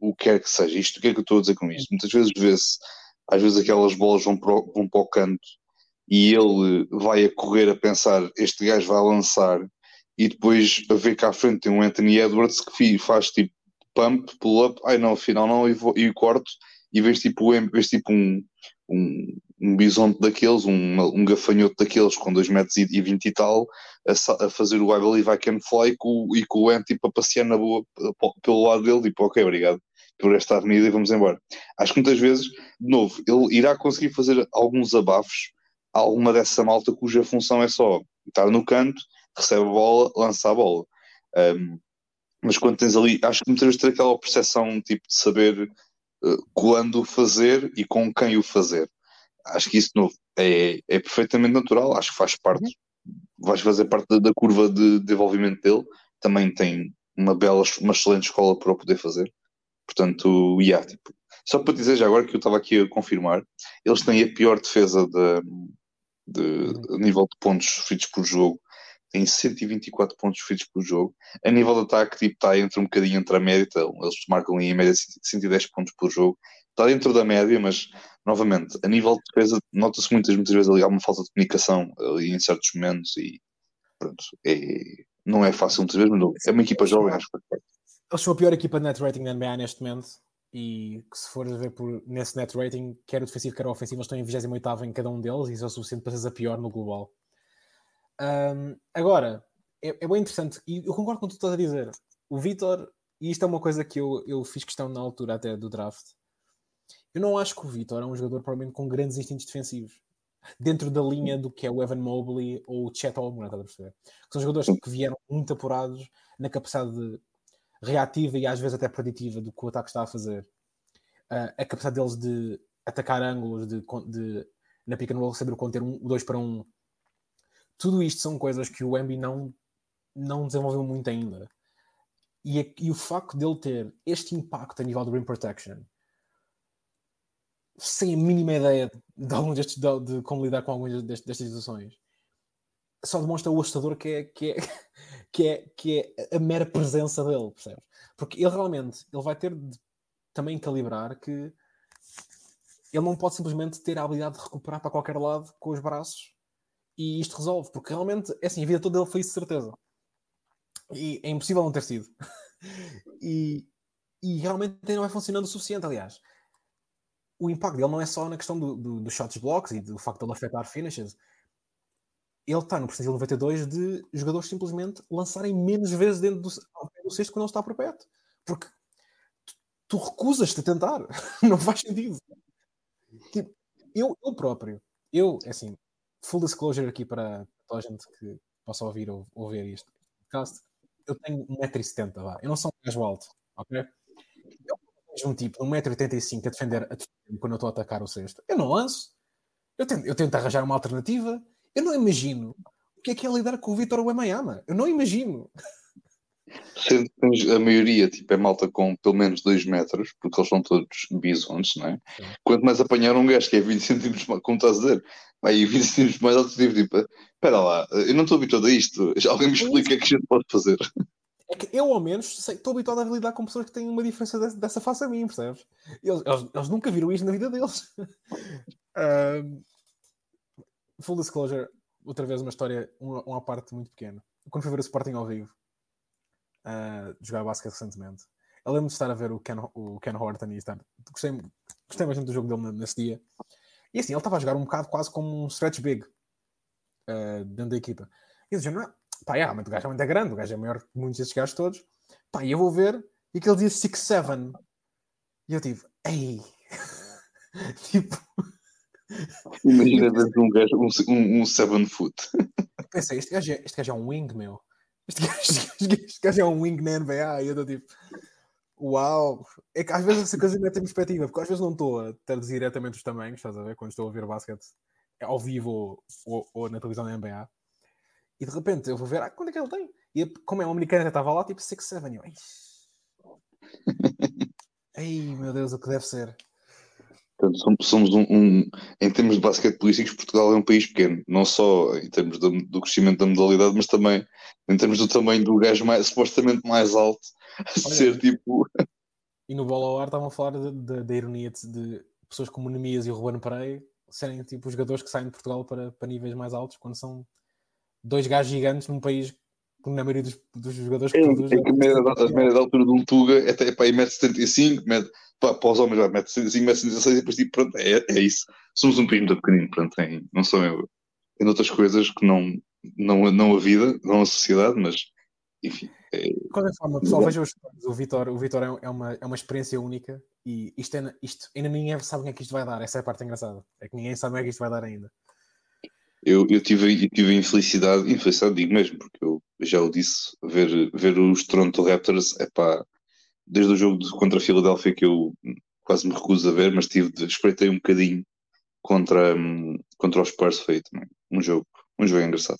o que quer que seja. Isto o que é que eu estou a dizer com isto? Muitas vezes vê-se, às vezes aquelas bolas vão para, o, vão para o canto e ele vai a correr a pensar este gajo vai lançar e depois a ver cá à frente tem um Anthony Edwards que faz tipo pump, pull-up, ai não, afinal não, e, vou, e corto e vês tipo, vês tipo um, um, um bisonte daqueles, um, um gafanhoto daqueles com 2 metros e 20 e tal, a, a fazer o I Believe I Can Fly com, e com o Ant tipo, a passear na boa pelo lado dele, tipo, ok, obrigado por esta avenida e vamos embora. Acho que muitas vezes, de novo, ele irá conseguir fazer alguns abafos alguma dessa malta cuja função é só estar no canto, recebe a bola, lança a bola. Um, mas quando tens ali, acho que muitas vezes ter aquela percepção tipo, de saber uh, quando fazer e com quem o fazer acho que isso novo é, é perfeitamente natural, acho que faz parte, vais fazer parte da, da, curva de desenvolvimento dele, também tem uma bela, uma excelente escola para o poder fazer. Portanto, yeah, tipo, só para dizer já agora que eu estava aqui a confirmar, eles têm a pior defesa de, de, uhum. a nível de pontos feitos por jogo, tem 124 pontos feitos por jogo. A nível de ataque, tipo, está entre um bocadinho entre a média, então, eles marcam em média 110 pontos por jogo. Está dentro da média, mas novamente, a nível de defesa, nota-se muitas, muitas vezes ali uma falta de comunicação ali em certos momentos e pronto, é, não é fácil muitas vezes, mas é uma equipa jovem, acho que Eles são a pior equipa de net rating da NBA neste momento e que se for a ver por, nesse net rating, quer o defensivo, quer o ofensivo, eles estão em 28 em cada um deles e isso é o suficiente para ser a pior no global. Um, agora, é, é bem interessante e eu concordo com o que tu estás a dizer. O Vitor, e isto é uma coisa que eu, eu fiz questão na altura até do draft, eu não acho que o Vitor é um jogador provavelmente com grandes instintos defensivos. Dentro da linha do que é o Evan Mobley ou o Chet Holmgren, estás a perceber? São jogadores que vieram muito apurados na capacidade reativa e às vezes até preditiva do que o ataque está a fazer. Uh, a capacidade deles de atacar ângulos, de, de na pick and roll saber conter um 2 para 1. Um. Tudo isto são coisas que o Embi não, não desenvolveu muito ainda. E, e o facto dele ter este impacto a nível do rim protection sem a mínima ideia de, algum destes, de, de como lidar com algumas destas, destas situações, só demonstra o assustador que é, que é, que é, que é a mera presença dele, percebes? Porque ele realmente ele vai ter de também calibrar que ele não pode simplesmente ter a habilidade de recuperar para qualquer lado com os braços e isto resolve, porque realmente é assim, a vida toda dele foi isso de certeza. E é impossível não ter sido. e, e realmente não vai funcionando o suficiente, aliás. O impacto dele não é só na questão dos do, do shots blocks e do facto de ele afetar finishes. Ele está no percentil 92 de jogadores simplesmente lançarem menos vezes dentro do, do sexto quando ele está por perto. Porque tu, tu recusas-te a tentar. não faz sentido. Tipo, eu, eu próprio, eu, é assim, full disclosure aqui para toda a gente que possa ouvir ou, ou ver isto podcast, eu tenho 1,70m, vá. Eu não sou um gajo alto, ok? Eu vejo um tipo de 1,85m a defender, a defender quando eu estou a atacar o cesto. Eu não lanço. Eu tento, eu tento arranjar uma alternativa. Eu não imagino o que é que é lidar com o Vitor Wembanyama. Eu não imagino. Sendo que a maioria tipo, é malta com pelo menos 2 metros, porque eles são todos bisontes, não é? Sim. Quanto mais apanhar um gajo que é 20 centímetros, como estás a dizer, aí 20 centímetros mais alto, tipo, tipo, espera lá, eu não estou habituado a isto, alguém me explica o que é que a gente pode fazer. É que eu, ao menos, sei, estou habituado a lidar com pessoas que têm uma diferença dessa, dessa face a mim, percebes? Eles, eles, eles, nunca viram isto na vida deles. um, full disclosure, outra vez uma história, uma, uma parte muito pequena. Quando fui ver o Sporting ao vivo, uh, jogar basquete recentemente. Eu lembro de estar a ver o Ken, o Ken Horton e estar. Gostei, gostei bastante do jogo dele nesse dia. E assim, ele estava a jogar um bocado quase como um stretch big uh, dentro da equipa. E dizia, não é? Pá, realmente o gajo é grande, o gajo é maior que muitos desses gajos todos. Pá, e eu vou ver e que ele dizia 6'7. E eu tive, ei! tipo. Imagina ver um gajo, um 7 um, um foot. Pensei, este gajo, é, este gajo é um wing, meu. Este gajo, este gajo é um wing na NBA e eu estou tipo, uau! É que às vezes essa coisa ainda tem perspectiva, porque às vezes não estou a ter diretamente os tamanhos, estás a ver? Quando estou a ver basquete ao vivo ou, ou, ou, na televisão da NBA, e de repente eu vou ver, ah, quando é que ele tem? E como é um americano, já estava lá tipo 6'7, e eu, Ei, meu Deus, o que deve ser? Portanto, somos um, um, em termos de basquete políticos, Portugal é um país pequeno, não só em termos do, do, crescimento da modalidade, mas também em termos do tamanho do gajo mais, supostamente mais alto, a ser tipo. E no bola ao ar estavam a falar da ironia de, de, pessoas como Nemias e o Ruben Pereira serem tipo os jogadores que saem de Portugal para, para níveis mais altos quando são dois gajos gigantes num país na maioria dos, dos jogadores que é, produzem. É que a média, a média da altura de um Tuga é até para 1,75m, para, para os homens, 1,75m, 1,76m, e depois tipo, pronto, é, é isso. Somos um país muito pequenino, pronto, tem, não sou eu. Tem outras coisas que não, não, não a vida, não a sociedade, mas enfim. É... De qualquer forma, pessoal, vejam os o Vitor, o Vitor é, é, uma, é uma experiência única e isto, é, isto ainda ninguém sabe o que é que isto vai dar. Essa é a parte engraçada. É que ninguém sabe o que é que isto vai dar ainda. Eu, eu, tive, tive a infelicidade, infelicidade digo mesmo, porque eu já o disse, ver, ver os Toronto Raptors, é pá, desde o jogo contra a Filadélfia que eu quase me recuso a ver, mas tive, espreitei um bocadinho contra, contra os Spurs, foi também um jogo, um jogo engraçado.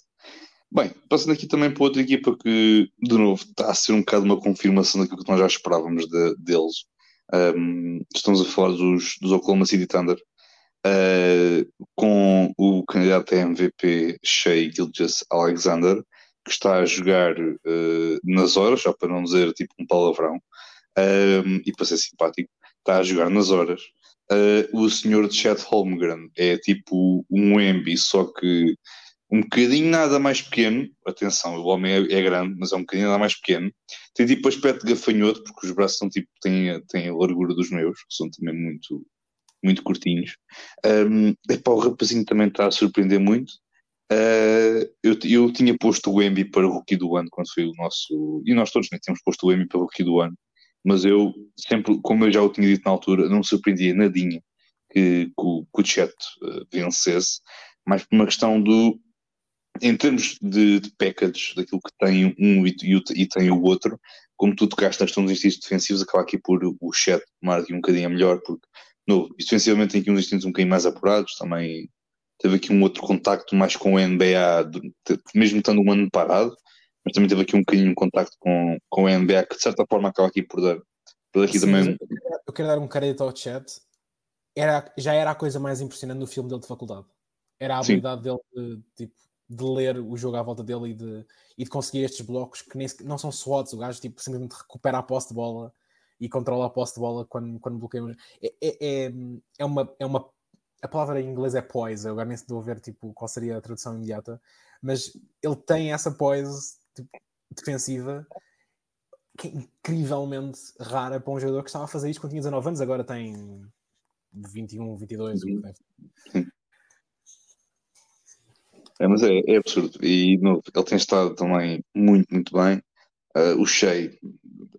Bem, passando aqui também para outra equipa que, de novo, está a ser um bocado uma confirmação daquilo que nós já esperávamos de, deles. Um, estamos a falar dos, dos Oklahoma City Thunder, uh, com o candidato a MVP Shea Gilgis Alexander, que está a jogar uh, nas horas, já para não dizer tipo um palavrão, um, e para ser simpático, está a jogar nas horas. Uh, o senhor Chet Holmgren é tipo um Embi, só que um bocadinho nada mais pequeno. Atenção, o homem é, é, grande, mas é um bocadinho nada mais pequeno. Tem tipo aspecto de gafanhoto, porque os braços são tipo, têm, têm a largura dos meus, que são também muito, muito curtinhos. Um, epá, o rapazinho também está a surpreender muito. Uh, eu, eu tinha posto o Embi para o rookie do ano quando foi o nosso. E nós todos né, tínhamos posto o Embi para o rookie do ano. Mas eu sempre, como eu já o tinha dito na altura, não me surpreendia nadinha que, que, que o Chet uh, vencesse, mas por uma questão do em termos de, de daquilo que tem um e, e, e, tem o outro, como tu tocaste nas questão dos instintos defensivos, acaba aqui por o chat tomar aqui um bocadinho melhor, porque no, defensivamente tem aqui uns instintos um bocadinho mais apurados, também teve aqui um outro contacto mais com o NBA, mesmo estando um ano parado, mas também teve aqui um bocadinho um contacto com, com o NBA, que de certa forma acaba aqui por dar, por aqui Sim, também... Eu quero dar um crédito ao chat, era, já era a coisa mais impressionante no filme dele de faculdade. Era a habilidade Sim. dele de, tipo, de ler o jogo à volta dele e de, e de conseguir estes blocos que nem, não são SWATs, o gajo tipo, simplesmente recupera a posse de bola e controla a posse de bola quando, quando bloqueia. É, é, é, é, uma, é uma. A palavra em inglês é poise, eu agora nem estou a ver tipo, qual seria a tradução imediata, mas ele tem essa poise tipo, defensiva que é incrivelmente rara para um jogador que estava a fazer isto quando tinha 19 anos, agora tem 21, 22. Uhum. É, mas é, é absurdo. E no, ele tem estado também muito, muito bem. Uh, o Shea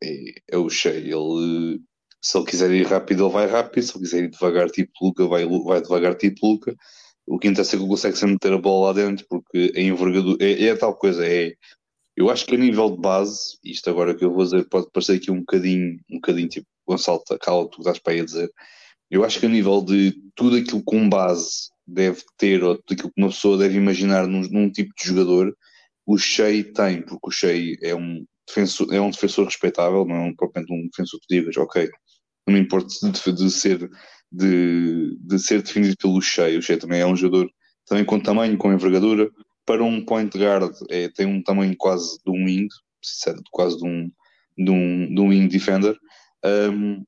é, o Shea. Ele, se ele quiser ir rápido, ele vai rápido. Se ele quiser ir devagar, tipo Luca, vai, vai devagar, tipo Luca. O que interessa é que ele consegue sempre meter a bola lá dentro, porque a envergadura é, é tal coisa. É, eu acho que a nível de base, isto agora que eu vou dizer, pode parecer aqui um bocadinho, um bocadinho tipo, Gonçalo, cala tu estás para aí a dizer. Eu acho que a nível de tudo aquilo com base deve ter, ou tudo aquilo que uma pessoa deve imaginar num, num tipo de jogador, o Shea tem, porque o Shea é um defensor, é um defensor respeitável, não é um, propriamente um defensor que digas, ok, não me importa de, de ser de, de ser definido pelo Shea. O Shea também é um jogador também com tamanho, com envergadura. Para um point guard é, tem um tamanho quase de um wing, quase de um, de um, de um wing defender. Um,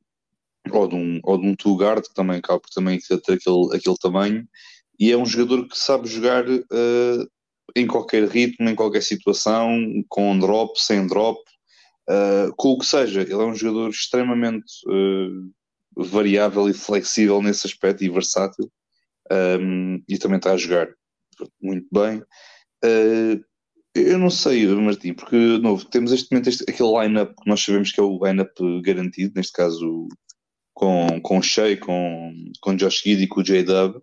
ou de um, ou de um two guard que também acaba por também ter aquele, aquele tamanho e é um jogador que sabe jogar uh, em qualquer ritmo, em qualquer situação, com drop, sem drop, uh, com o que seja. Ele é um jogador extremamente uh, variável e flexível nesse aspecto e versátil. Um, e também está a jogar muito bem. Uh, eu não sei, Martim, porque novo, temos este momento este, aquele line-up que nós sabemos que é o line-up garantido, neste caso com, com o Shea, com, com Josh Giddy com o J-Dub.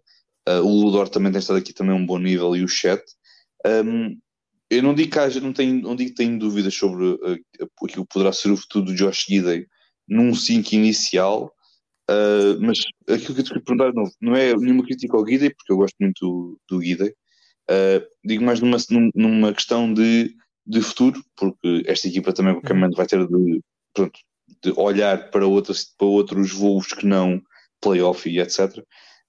Uh, o Ludor também tem estado aqui também um bom nível e o Chat. Um, eu não digo que haja, não tenho, não digo que tenho dúvidas sobre uh, aquilo que poderá ser o futuro do Josh Gidey num 5 inicial, Uh, mas aquilo que eu te queria perguntar de novo, não é nenhuma crítica ao Guida, porque eu gosto muito do, do Guida. Uh, digo mais numa, numa questão de, de futuro, porque esta equipa também uhum. vai ter de, pronto, de olhar para, outras, para outros voos que não playoff e etc.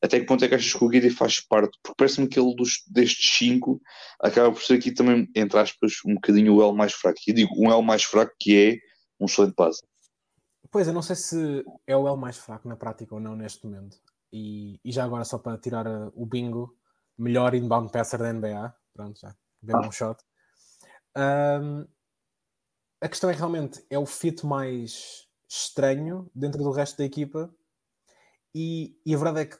Até que ponto é que achas que o Guida faz parte? Porque parece-me que ele dos, destes cinco acaba por ser aqui também, entre aspas, um bocadinho o L mais fraco. E digo um L mais fraco que é um excelente base. Pois, eu não sei se é o L mais fraco na prática ou não neste momento. E, e já agora, só para tirar uh, o bingo, melhor inbound passer da NBA. Pronto, já. Bem ah. um shot. Um, a questão é realmente é o fit mais estranho dentro do resto da equipa. E, e a verdade é que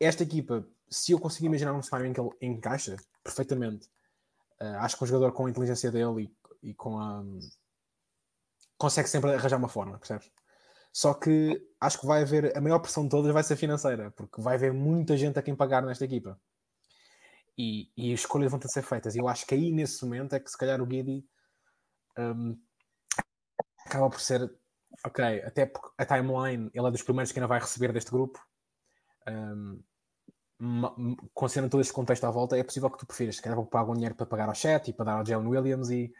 esta equipa, se eu conseguir imaginar um cenário em que ele encaixa perfeitamente, uh, acho que um jogador com a inteligência dele e, e com a consegue sempre arranjar uma forma, percebes? Só que acho que vai haver, a maior pressão de todas vai ser financeira, porque vai haver muita gente a quem pagar nesta equipa. E, e as escolhas vão ter de ser feitas. E eu acho que aí, nesse momento, é que se calhar o Guidi um, acaba por ser, ok, até porque a timeline, ele é dos primeiros que ainda vai receber deste grupo. Um, considerando todo este contexto à volta, é possível que tu prefiras, se calhar vou pagar um dinheiro para pagar ao chat e para dar ao Jalen Williams e,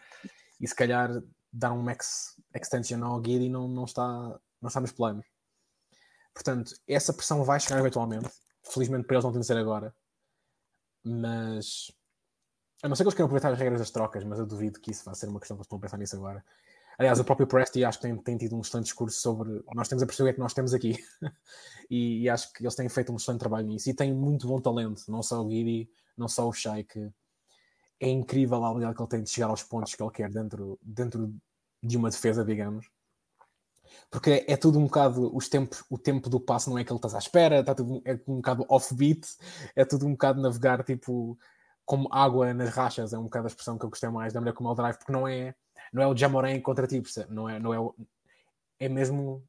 e se calhar dar um max extension ao Giddy não, não, está, não está nos planos. Portanto, essa pressão vai chegar eventualmente. Felizmente para eles não tem de ser agora. Mas a não ser que eles queiram aproveitar as regras das trocas, mas eu duvido que isso vá ser uma questão que eles a pensar nisso agora. Aliás, o próprio Presti acho que tem, tem, tido um excelente discurso sobre nós temos a perceber o que é que nós temos aqui. e, e, acho que eles têm feito um excelente trabalho nisso. E têm muito bom talento, não só o Giddy, não só o Shai, é incrível a habilidade que ele tem de chegar aos pontos que ele quer dentro, dentro de uma defesa, digamos. Porque é, tudo um bocado os tempos, o tempo do passo não é que ele estás à espera, está tudo, é um bocado off-beat, é tudo um bocado navegar tipo como água nas rachas, é um bocado a expressão que eu gostei mais da maneira como ele drive, porque não é, não é o Jamoran contra ti, não é, não é, o, é mesmo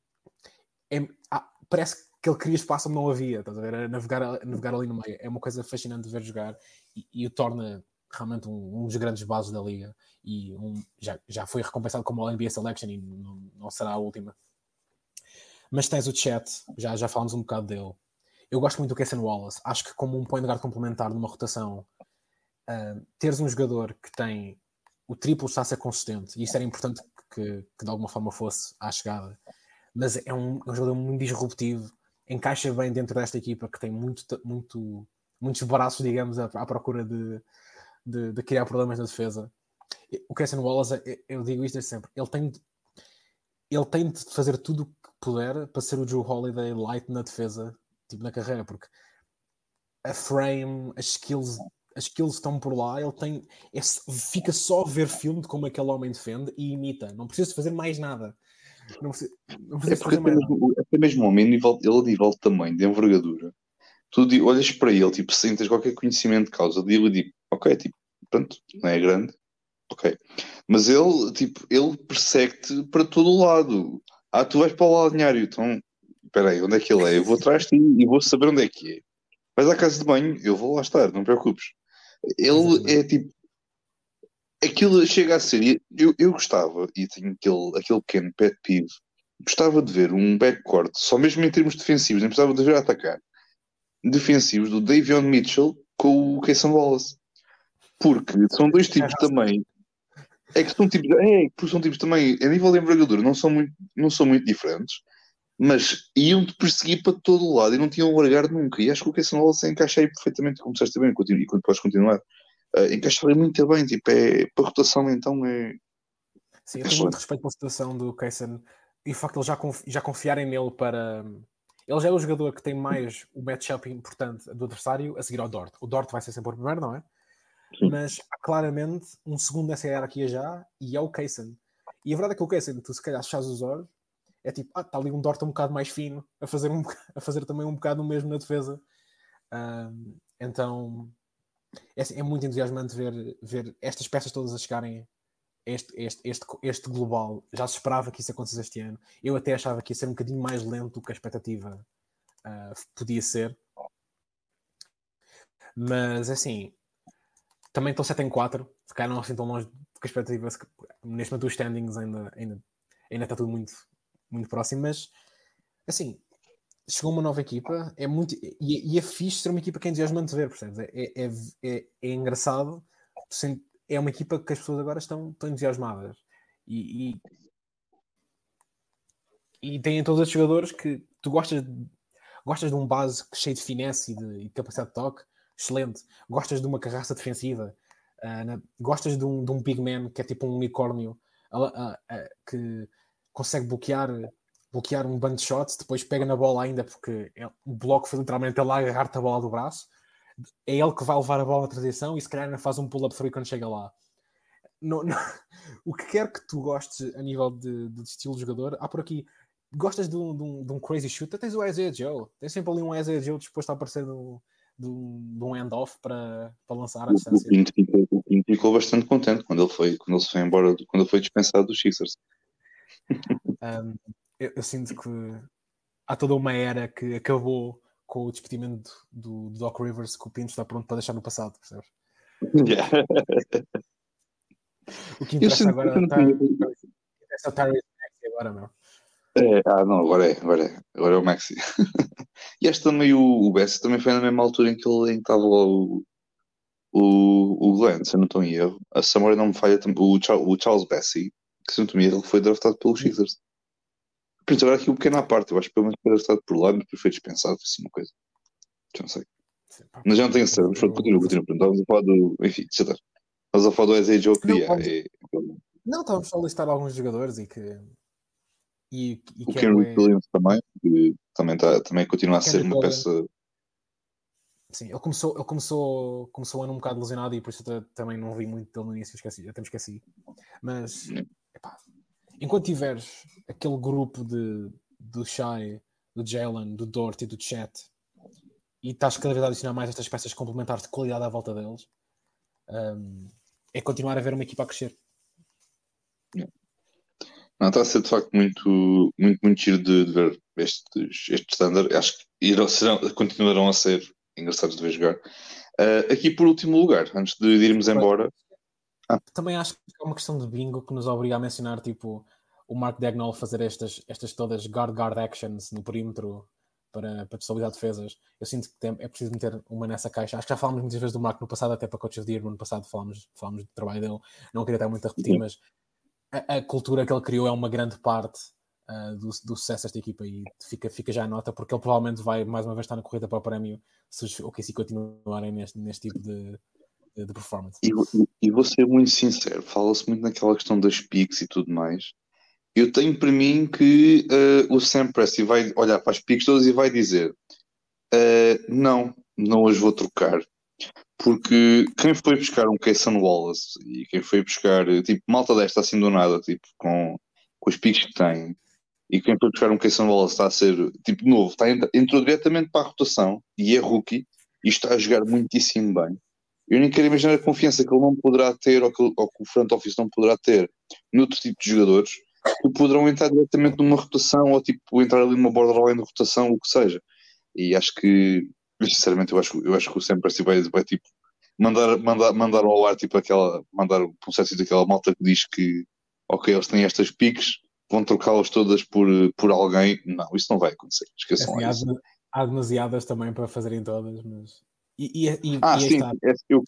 é, ah, parece que ele queria espaço onde não havia, estás a ver? A navegar, a navegar ali no meio. É uma coisa fascinante de ver jogar e, e o torna realmente um, um, dos grandes bases da liga e um, já, já foi recompensado como All NBA Selection e não, não, será a última. Mas tens o chat, já, já falamos um bocado dele. Eu gosto muito do Casson Wallace. Acho que como um point guard complementar numa rotação, uh, teres um jogador que tem o triplo está a ser consistente, e isso era importante que, que de alguma forma fosse à chegada, mas é um, é um jogador muito disruptivo, encaixa bem dentro desta equipa que tem muito, muito, muitos braços, digamos, à, à procura de, de, de criar problemas na defesa. O Christian Wallace, eu digo isto sempre, ele tem, ele tem de fazer tudo o que puder para ser o Drew Holiday light na defesa, tipo na carreira, porque a frame, as skills, as skills estão por lá, ele tem. É, fica só a ver filme de como aquele homem defende e imita. Não precisa fazer mais nada. Não precisa, não precisa é porque até mesmo, até mesmo homem, ele a nível de tamanho, de envergadura, tu olhas para ele, tipo, sem tens qualquer conhecimento de causa dele e digo, ok, tipo, pronto, não é grande, ok. Mas ele, tipo, ele persegue-te para todo o lado. Ah, tu vais para o balneário, então, espera aí, onde é que ele é? Eu vou atrás de ti e vou saber onde é que é. Vais à casa de banho, eu vou lá estar, não te preocupes. Ele é tipo. Aquilo chega a ser. Eu, eu gostava, e tenho aquele, aquele pequeno pet peeve, gostava de ver um backcourt, só mesmo em termos defensivos, nem precisava de ver atacar, defensivos do Davion Mitchell com o Kayson Wallace. Porque são dois tipos também. É que são tipos, é, são tipos também, a nível de envergadura, não são muito, não são muito diferentes mas iam-te perseguir para todo o lado e não tinham largar nunca. E acho que o Casey Wallace encaixa aí perfeitamente, como disseste bem, e quando podes continuar, uh, encaixa ali muito bem. Tipo, é, para rotação, então é. Sim, eu tenho muito respeito pela situação do Kaysen e o facto de eles já, já confiarem nele para. Ele já é o jogador que tem mais o matchup importante do adversário a seguir ao Dort. O Dort vai ser sempre o primeiro, não é? Sim. Mas há claramente um segundo nessa hierarquia já e é o Kaysen. E a verdade é que o Kaysen, tu se calhar achas os olhos é tipo, ah, está ali um Dort um bocado mais fino, a fazer, um, a fazer também um bocado o mesmo na defesa. Então é, assim, é, muito entusiasmante ver, ver estas peças todas a chegarem este, este, este, este global. Já se esperava que isso acontecesse este ano. Eu até achava que ia ser um bocadinho mais lento do que a expectativa uh, podia ser. Mas assim, também estão 7 em 4, se calhar não assim tão longe do que a expectativa. Neste momento, os standings ainda, ainda, ainda está tudo muito, muito próximo, mas assim, chegou uma nova equipa, é muito e, e é fixe ser uma equipa que é entusiasmante ver, percebes? É, é, é, é engraçado, é uma equipa que as pessoas agora estão, estão entusiasmadas e, e, e têm todos os jogadores que tu gostas de, gostas de um base cheio de finesse e de, de capacidade de toque, excelente. Gostas de uma carraça defensiva, uh, na, gostas de um, de um big man que é tipo um unicórnio uh, uh, que consegue bloquear, bloquear um bando de shots, depois pega na bola ainda, porque é, o bloco foi literalmente ele agarrar-te a bola do braço. É ele que vai levar a bola na transição e se calhar ainda faz um pull-up free quando chega lá. Não, não, o que quer que tu gostes a nível de, de estilo de jogador, há por aqui. Gostas de um, de um, de um crazy shooter? Tens o Isaiah Joe. Tens sempre ali um Isaiah Joe disposto a aparecer no, de um, um hand-off para, para lançar a distância. O Pinto ficou, ficou, bastante contente quando ele foi, quando ele foi embora, quando ele foi dispensado dos Sixers um, eu, eu, sinto que há toda uma era que acabou com o despedimento do, do Doc Rivers que o Pinto está pronto para deixar no passado, percebes? Yeah. o que interessa agora que... tá... interessa o Tyrese Maxi agora, meu. É, ah, não, agora é, agora é, agora é o Maxi. e este também, o, o Bessie também foi na mesma altura em que ele estava lá o, o, o Glenn, se eu não estou em erro. A Samora não me falha, o, o Charles Bessie que se não me ele foi draftado pelos Sixers. Por isso, agora aqui um pequeno à parte, eu acho que pelo menos foi draftado por lá, mas foi dispensado, foi assim uma coisa. Já não sei. Sim, mas já não tenho certeza, mas continua, continua. Estávamos a falar do. Enfim, deixa estar. Estávamos a falar do Isaiah Joe que não, não, estávamos só a listar alguns jogadores e que. E, e o Ken é... Williams também, que também, tá, também continua a ser uma peça. Sim, ele começou, ele começou, começou o ano um bocado lesionado e por isso também não vi muito dele no início, esqueci, até me esqueci. Mas epá, enquanto tiveres aquele grupo de, do Shai, do Jalen, do Dort e do Chat e estás cada vez a adicionar mais estas peças complementares de qualidade à volta deles, um, é continuar a ver uma equipa a crescer. Não, está a ser de facto muito, muito, muito giro de, de ver estes, estes standard. Acho que irão, serão, continuarão a ser engraçados de ver jogar. Uh, aqui por último lugar, antes de irmos embora, ah. Também acho que é uma questão de bingo que nos obriga a mencionar tipo o Mark Dagnall fazer estas, estas todas guard-guard actions no perímetro para, para destabilizar defesas. Eu sinto que tem, é preciso meter uma nessa caixa. Acho que já falámos muitas vezes do Mark no passado, até para Coach of the Year, no ano passado falámos, falámos do trabalho dele. Não queria estar muito a repetir, mas a, a, cultura que ele criou é uma grande parte uh, do, do sucesso desta equipa e fica, fica já a nota, porque ele provavelmente vai mais uma vez estar na corrida para o prémio se os OKC continuarem neste, neste tipo de, de performance. E, e vou ser muito sincero, fala-se muito naquela questão das piques e tudo mais. Eu tenho para mim que uh, o Sam Presti vai olhar para as piques todas e vai dizer: uh, Não, não as vou trocar, Porque quem foi buscar um Kayson Wallace e quem foi buscar, tipo, malta desta assim do nada, tipo, com, com os piques que tem, e quem foi buscar um Kayson Wallace está a ser, tipo, novo, está, entrou diretamente para a rotação e é rookie e está a jogar muitíssimo bem. Eu nem quero imaginar a confiança que ele não poderá ter ou que, ou que o front office não poderá ter noutro tipo de jogadores que poderão entrar diretamente numa rotação ou tipo entrar ali numa borderline de rotação, o que seja. E acho que, sinceramente, eu acho, eu acho que o Sam Presti vai, vai tipo mandar, mandar, mandar ao ar tipo aquela, mandar um processo daquela malta que diz que ok, eles têm estas piques, vão trocá-las todas por, por alguém. Não, isso não vai acontecer. Esqueçam assim, há, há demasiadas também para fazerem todas, mas. E, e, e, ah, e sim, eu,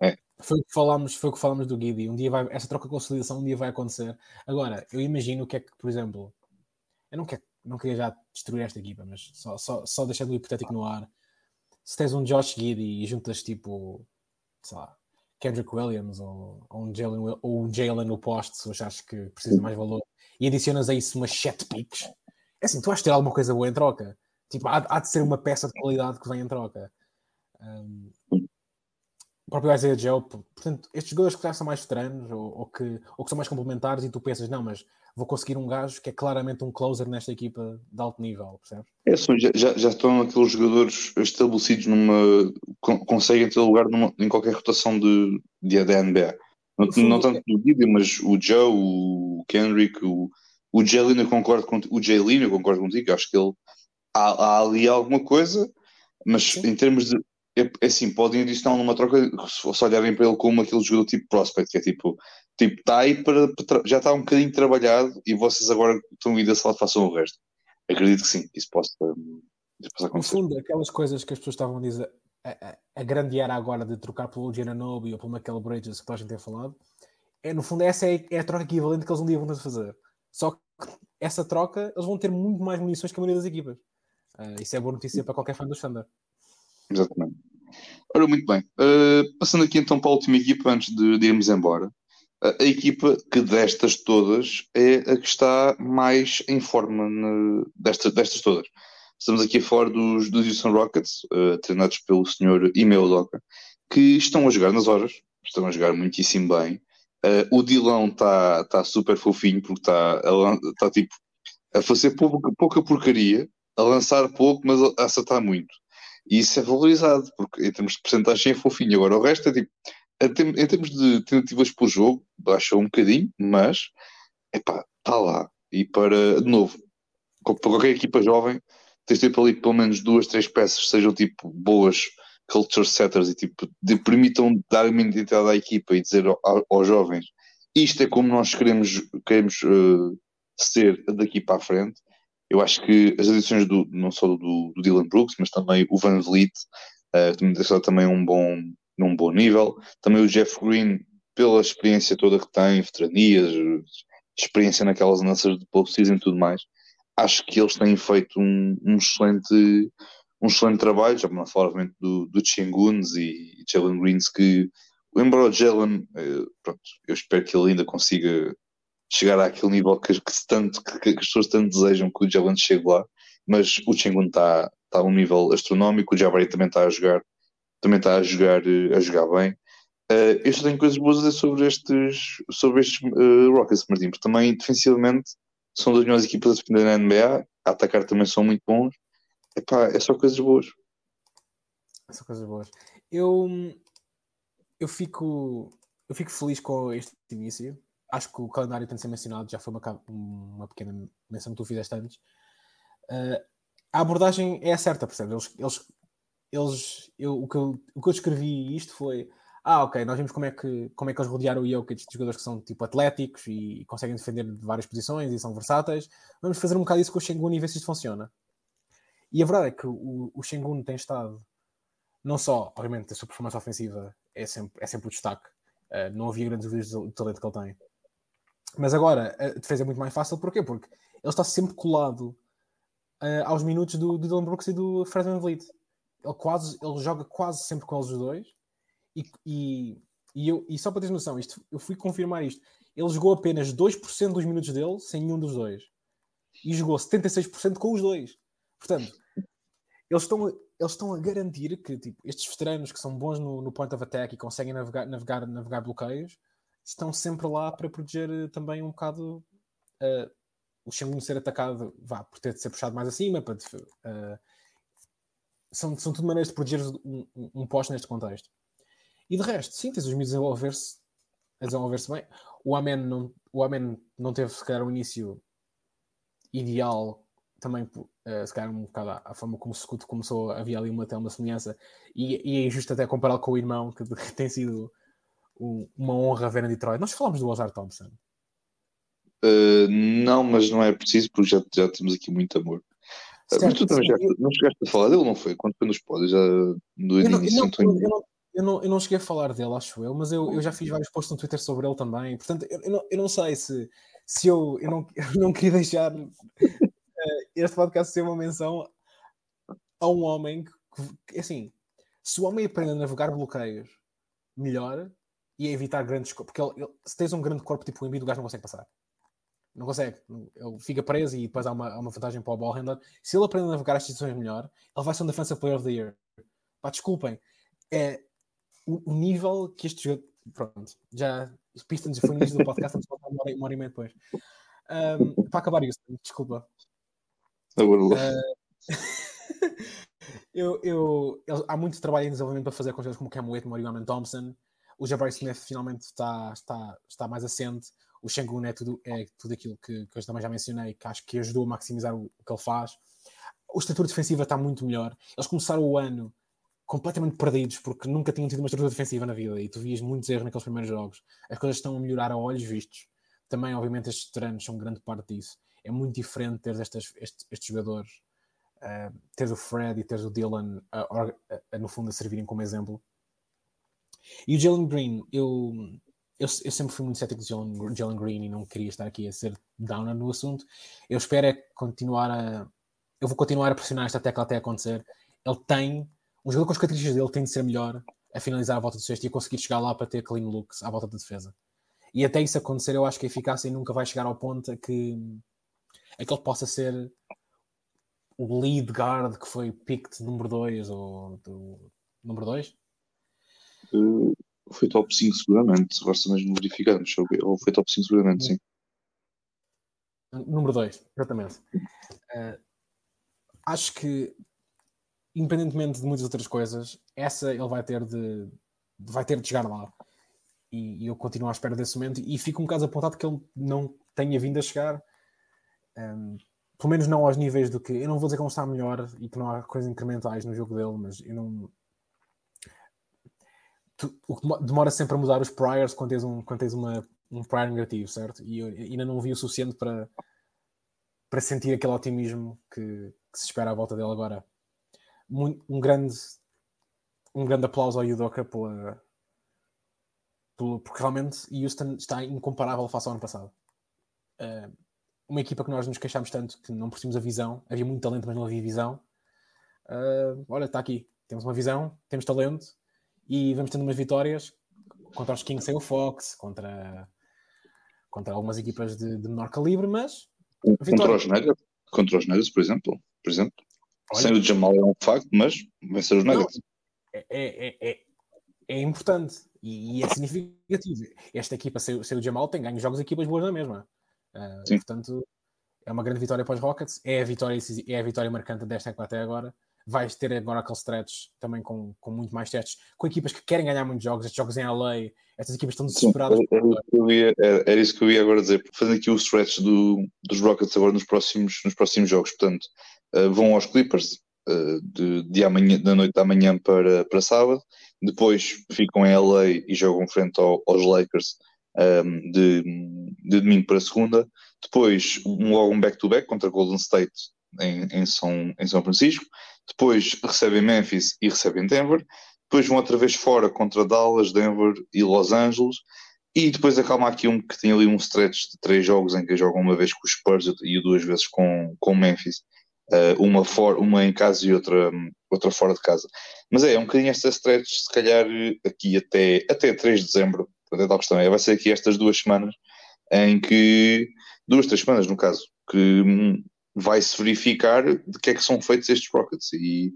é. Foi o que falámos, foi o que falámos do Guidi. Um dia vai, essa troca de consolidação um dia vai acontecer. Agora, eu imagino o que é que, por exemplo, eu não, quero, não queria já destruir esta equipa, mas só, só, só deixando o hipotético no ar. Se tens um Josh Guidi e juntas tipo, sei lá, Kendrick Williams ou, ou um Jalen ou um Jalen no poste, se achares que precisa de mais valor, e adicionas a isso umas 7 picks, é assim, tu vais ter alguma coisa boa em troca. Tipo, há, há de ser uma peça de qualidade que vem em troca. Um, o próprio Isaiah Joe, portanto, estes jogadores que já são mais veteranos ou, ou, que, ou que são mais complementares e tu pensas, não, mas vou conseguir um gajo que é claramente um closer nesta equipa de alto nível, percebes? É, já, já estão aqueles jogadores estabelecidos numa. conseguem ter lugar numa, em qualquer rotação de, de, de NBA. Não, não tanto o Didi, mas o Joe, o Kendrick, o, o Jaylin, eu concordo contigo, o Jaylin, eu concordo contigo, acho que ele há, há ali alguma coisa, mas Sim. em termos de é, assim, podem adicionar numa troca se olharem para ele como aquele jogador tipo prospect, que é tipo, tipo, está aí para, para, já está um bocadinho trabalhado e vocês agora estão indo a sala façam o resto. Acredito que sim, isso possa, isso possa acontecer. No fundo, aquelas coisas que as pessoas estavam a dizer, a, a, a grande era agora de trocar pelo Giannobi ou pelo Michael Bridges, que a gente tem falado, é, no fundo, essa é, é, a troca equivalente que eles um dia vão fazer. Só que essa troca, eles vão ter muito mais munições que a maioria das equipas. Uh, isso é boa notícia para qualquer fã do Thunder. Exatamente. Ora, muito bem. Uh, passando aqui então para a última equipa, antes de, de irmos embora. Uh, a equipa que destas todas é a que está mais em forma ne, destas, destas todas. Estamos aqui a falar dos, dos Houston Rockets, uh, treinados pelo senhor Ime Odoka, que estão a jogar nas horas, estão a jogar muitíssimo bem. o Dilão está tá super fofinho porque está tá, tipo a fazer pouca, pouca porcaria, a lançar pouco, mas a acertar muito. E isso é valorizado, porque em termos de porcentagem é fofinho. Agora, o resto é tipo, em termos de tentativas por jogo, baixou um bocadinho, mas, epá, está lá. E para, de novo, para qualquer equipa jovem, tens tipo ali pelo menos duas, três peças sejam tipo boas culture setters e tipo, de, permitam dar uma identidade à equipa e dizer ao, aos jovens isto é como nós queremos, queremos uh, ser daqui para a frente eu acho que as adições do, não só do, do Dylan Brooks, mas também o Van Vliet, uh, deixou também um bom, num bom nível. Também o Jeff Green, pela experiência toda que tem, veteranias, experiência naquelas lanças de postseason e tudo mais, acho que eles têm feito um, um excelente um excelente trabalho, já para falar obviamente do, do Chenguns e, e Jalen Greens, que embora o Jalen, eh, pronto, eu espero que ele ainda consiga chegar àquele nível que, que, tanto, que, que, as pessoas tanto desejam que o Jalen chegue lá, mas o Chengun está tá a um nível astronómico, o Jabari também está a jogar, também está a jogar, eh, a jogar bem. Uh, eu só tenho coisas boas a dizer sobre estes, sobre estes uh, Rockets, Martim, porque também defensivamente são das melhores equipas a defender na NBA, a atacar também são muito bons. Epá, é só coisas boas. É só coisas boas. Eu, eu, fico, eu fico feliz com este início acho que o calendário tem de ser mencionado, já foi uma, uma pequena menção que tu fizeste antes. Uh, a abordagem é certa, percebe? Eles, eles, eles eu, o, que eu, o que eu escrevi isto foi ah, ok, nós vimos como é que, como é que eles rodearam o Jokic de jogadores que são tipo atléticos e, e conseguem defender de várias posições e são versáteis. Vamos fazer um bocado isso com o Shengun e ver se isto funciona. E a verdade é que o, o Shengun tem estado, não só, obviamente, a sua performance ofensiva é sempre, é sempre o destaque. Uh, não havia grandes dúvidas do talento que ele tem. Mas agora a defesa é muito mais fácil, porquê? Porque ele está sempre colado uh, aos minutos do, do Dylan Brooks e do Fred Van Vliet. Ele, quase, ele joga quase sempre com eles os dois. E, e, e, eu, e só para ter noção, isto, eu fui confirmar isto. Ele jogou apenas 2% dos minutos dele sem nenhum dos dois. E jogou 76% com os dois. Portanto, eles estão. eles estão a garantir que tipo, estes veteranos que são bons no, no point of attack e conseguem navegar, navegar, navegar bloqueios estão sempre lá para proteger eh, também um bocado uh, o Shengun ser atacado, vá, por ter de ser puxado mais acima. Para, uh, são, são tudo maneiras de proteger um, um, poste neste contexto. E de resto, sim, tens os miúdos desenvolver-se a desenvolver-se bem. O Amen não, o Amen não teve, se calhar, um início ideal também, uh, se calhar, um bocado a forma como o Scoot começou, havia ali uma, até uma semelhança, e, e é justo até compará-lo com o irmão, que, tem sido uma honra ver em Detroit. Nós falamos do Ozar Thompson. Uh, não, mas não é preciso, porque já, já temos aqui muito amor. Certo, mas tu também já eu... não chegaste a falar dele, não foi? Quando foi nos pódios, já início. Eu não, eu, não, eu, não, eu não cheguei a falar dele, acho eu, mas eu, eu já fiz vários posts no Twitter sobre ele também. Portanto, eu, eu, não, eu não sei se, se eu, eu, não, eu não queria deixar este podcast ser uma menção a um homem que, que, assim, se o homem aprende a navegar bloqueios melhor e a evitar grandes porque ele, ele, se tens um grande corpo tipo o Embiid, o gajo não consegue passar. Não consegue. Ele fica preso e depois há uma, há uma vantagem para o ball handler. Se ele aprende a navegar as situações melhor, ele vai ser um Defensive Player of the Year. Pá, desculpem. É o, o nível que este jogo. Pronto, já. Pistons foi no início do podcast, estamos a hora, uma hora e meia depois. Um, para acabar isso, desculpa. Uh, eu, eu, eu, há muito trabalho em desenvolvimento para fazer com coisas como Cam Whitmore e o Thompson. O Jabari Smith finalmente está, está, está mais assente. O Shengun é tudo, é tudo aquilo que, que eu também já mencionei, que acho que ajudou a maximizar o, o que ele faz. O estrutura defensiva está muito melhor. Eles começaram o ano completamente perdidos porque nunca tinham tido uma estrutura defensiva na vida e tu vias muitos erros naqueles primeiros jogos. As coisas estão a melhorar a olhos vistos. Também, obviamente, estes treinos são grande parte disso é muito diferente ter estes, estes, jogadores, uh, o Fred e teres o Dylan, uh, uh, no fundo, a servirem como exemplo. E o Jalen Green, eu, eu, eu, sempre fui muito cético de Jalen, Green e não queria estar aqui a ser downer no assunto. Eu espero é continuar a. Eu vou continuar a pressionar esta tecla até acontecer. Ele tem. Um jogador com as características dele tem de ser melhor a finalizar a volta do sexto e a conseguir chegar lá para ter clean looks à volta da defesa. E até isso acontecer, eu acho que a eficácia nunca vai chegar ao ponto a que é que ele possa ser o lead guard que foi picked número 2 ou do número 2? Uh, foi top 5 seguramente, agora se mesmo verificamos, ou foi top 5 seguramente, sim. Número 2, exatamente. Uh, acho que independentemente de muitas outras coisas, essa ele vai ter de vai ter de chegar lá. E, e eu continuo à espera desse momento e fico um bocado apontado que ele não tenha vindo a chegar um, pelo menos não aos níveis do que. Eu não vou dizer que não está melhor e que não há coisas incrementais no jogo dele, mas eu não. O que demora sempre a mudar os priors quando tens um, quando tens uma, um prior negativo, certo? E eu ainda não vi o suficiente para, para sentir aquele otimismo que, que se espera à volta dele agora. Muito, um grande um grande aplauso ao Yudoka pela, pela, porque realmente Houston está incomparável face ao ano passado. Uh, uma equipa que nós nos queixámos tanto que não percebemos a visão, havia muito talento, mas não havia visão. Uh, olha, está aqui, temos uma visão, temos talento e vamos tendo umas vitórias contra os Kings sem o Fox, contra, contra algumas equipas de, de menor calibre, mas contra os, Nuggets, contra os Nuggets, por exemplo, por exemplo. Olha, sem o Jamal é um facto, mas vencer os Nuggets. É, é, é, é, importante e, e, é significativo. Esta equipa sem, sem o Jamal tem ganho jogos equipas boas na mesma. Uh, portanto, é uma grande vitória para os Rockets. É a vitória, é a vitória marcante desta equipa até agora. Vais ter agora aquele stretch também com, com muito mais testes, com equipas que querem ganhar muitos jogos. Estes jogos em LA, estas equipas estão desesperadas. Sim, era, era, ia, era, era, isso que eu ia agora dizer. Fazendo aqui o stretch do, dos Rockets agora nos próximos, nos próximos jogos. Portanto, uh, vão aos Clippers uh, de, de amanhã, da noite da manhã para, para sábado. Depois ficam em LA e jogam frente ao, aos Lakers um, de, de domingo para segunda. Depois, um, logo um back-to-back contra Golden State em, em, São, em São Francisco. Depois recebem Memphis e recebem Denver. Depois vão outra vez fora contra Dallas, Denver e Los Angeles. E depois acalma aqui um que tem ali um stretch de três jogos em que jogam uma vez com os Spurs e duas vezes com, com Memphis. Uh, uma, for, uma em casa e outra, outra fora de casa. Mas é, é um bocadinho esta stretch, se calhar aqui até, até 3 de dezembro, Portanto, tal questão. É, vai ser aqui estas duas semanas em que, duas, três semanas no caso, que hum, vai-se verificar de que é que são feitos estes Rockets. E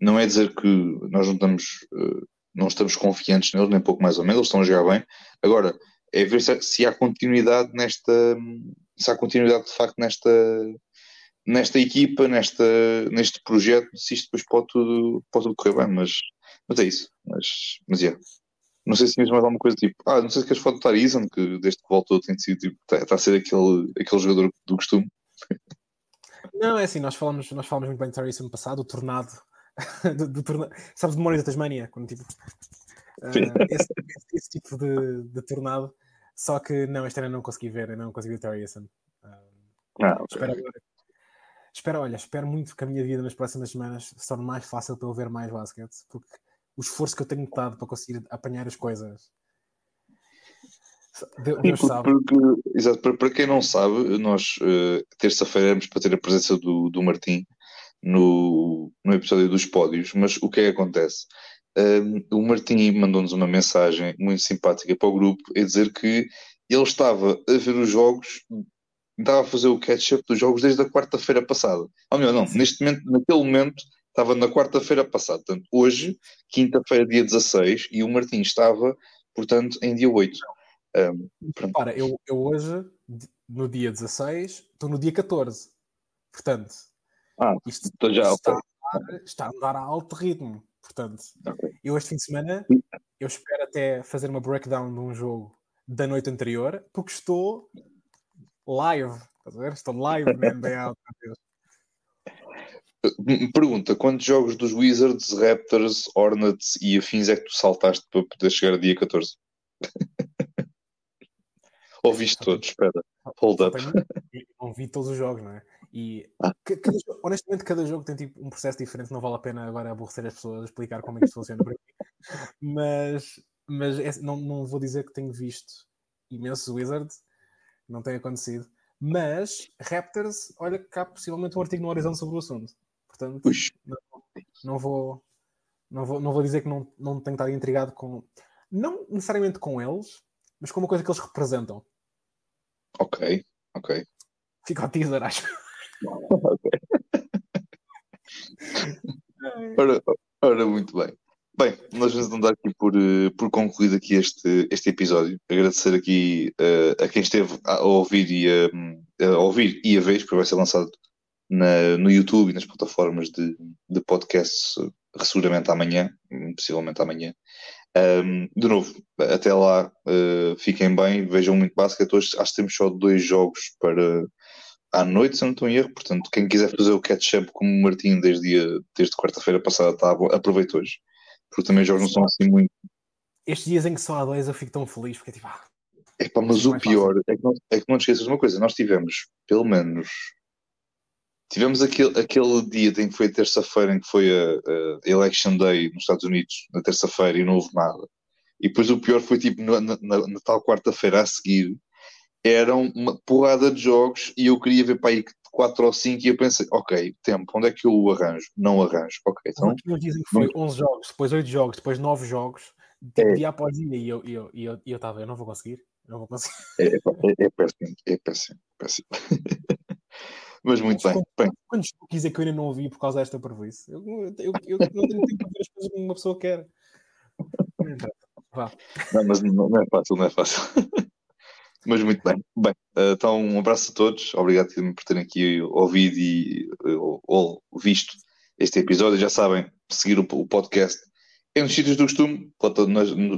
não é dizer que nós não estamos, uh, não estamos confiantes neles, nem pouco mais ou menos, eles estão a jogar bem. Agora, é ver se, se há continuidade nesta, se há continuidade de facto nesta, nesta equipa, nesta, neste projeto, se isto depois pode tudo, pode tudo correr bem, mas, mas é isso. Mas, mas yeah. Não sei se tinhas mais alguma coisa tipo, ah, não sei se queres falar do Tarizan, que desde que voltou tem sido tipo, está, tá a ser aquele, aquele jogador do costume. Não, é assim, nós falamos, nós falamos muito bem de Tarizan no passado, o tornado. do, do tornado. Sabes, da Tasmania, quando tipo. Uh, esse, esse, tipo de, de tornado. Só que não, este ano eu não consegui ver, eu não consegui ver o Tarizan. Uh, ah, okay. espero agora espero, olha, espero muito que a minha vida nas próximas semanas se torne mais fácil para eu ver mais basquete, porque o esforço que eu tenho notado para conseguir apanhar as coisas. Deus sabe. Porque, exato, para, para quem não sabe, nós uh, terça-feira éramos para ter a presença do, do Martim no, no episódio dos pódios, mas o que é que acontece? Um, o Martim mandou-nos uma mensagem muito simpática para o grupo a dizer que ele estava a ver os jogos estava a fazer o catch-up dos jogos desde a quarta-feira passada. Ou melhor, não, neste momento, naquele momento, estava na quarta-feira passada. Portanto, hoje, quinta-feira, dia 16, e o Martim estava, portanto, em dia 8. Um, Para, eu, eu hoje, no dia 16, estou no dia 14. Portanto, ah, isto estou já, está, okay. a andar, está, a andar, a alto ritmo. Portanto, okay. eu este fim de semana, eu espero até fazer uma breakdown de um jogo da noite anterior, porque estou live. Estou live na NBA. Pergunta: quantos jogos dos Wizards, Raptors, Hornets e afins é que tu saltaste para poder chegar a dia 14? Ouviste todos? Espera, hold up. Não vi todos os jogos, não é? E ah. cada, honestamente, cada jogo tem tipo, um processo diferente. Não vale a pena agora aborrecer as pessoas, explicar como é que isto funciona para mim. Mas, mas é, não, não vou dizer que tenho visto imensos Wizards, não tem acontecido. Mas Raptors, olha que há possivelmente um artigo no Horizonte sobre o assunto. Portanto, não, não, vou, não, vou, não vou dizer que não, não tenho estado intrigado com. Não necessariamente com eles, mas com uma coisa que eles representam. Ok, ok. Fica ao teaser, acho. ok. ora, ora, muito bem. Bem, nós vamos andar aqui por, eh, por concluído aqui este, este episódio. Agradecer aqui uh, a quem esteve a ouvir e a, a, ouvir e a ver, porque vai ser lançado na, no YouTube e nas plataformas de, de podcasts seguramente amanhã, possivelmente amanhã. Um, de novo, até lá, uh, fiquem bem, vejam muito basquete. Hoje acho que temos só dois jogos para à noite, se não estou em erro. Portanto, quem quiser fazer o catch-up como o Martim desde, desde quarta-feira passada, tá, aproveita hoje porque também os jogos não são assim muito. Estes dias em que só há dois eu fico tão feliz, porque é tipo. Ah, Epá, mas o pior é que, não, é que não te esqueças de uma coisa, nós tivemos, pelo menos, tivemos aquele, aquele dia em que foi terça-feira, em que foi a, a, Election Day nos Estados Unidos, na terça-feira, e não houve nada. E depois o pior foi tipo na, na, na tal quarta-feira a seguir, eram uma porrada de jogos e eu queria ver para aí 4 ou 5 e eu pensei, ok, tempo, onde é que eu o arranjo? Não arranjo, ok. Então, Nos dizem que foi 11 jogos, depois 8 jogos, depois 9 jogos, é. dia após dia, e eu estava, eu, eu, eu, eu, eu não vou conseguir, não vou conseguir. É, é, é, é péssimo, é péssimo, péssimo. Mas muito bem. bem. Quantos cookies é que eu ainda não ouvi por causa desta prejuízo? Eu, eu, eu, não tenho tempo para ver as coisas como uma pessoa quer. Vá. Não, mas não, não é fácil, não é fácil. Mas muito bem. Bem, eh, então um abraço a todos. Obrigado por terem aqui ouvido e eh, ou, visto este episódio. Já sabem, seguir o, o podcast é nos sítios do costume,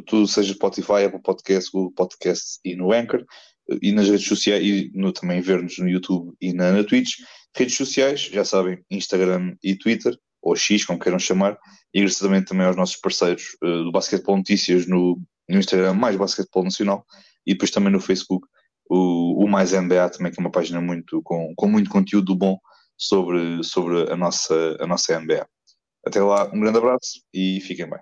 tudo seja Spotify, Apple Podcast, Google Podcast e no Anchor, e nas redes sociais, e no, também ver-nos no YouTube e na, na Twitch. Redes sociais, já sabem, Instagram e Twitter, ou X, como queiram chamar, e agradecer também aos nossos parceiros uh, do Basquetebol Notícias no, no Instagram, mais Basquetebol Nacional, e depois também no Facebook o, o Mais NBA também, que é uma página muito, com, com muito conteúdo bom sobre, sobre a, nossa, a nossa NBA. Até lá, um grande abraço e fiquem bem.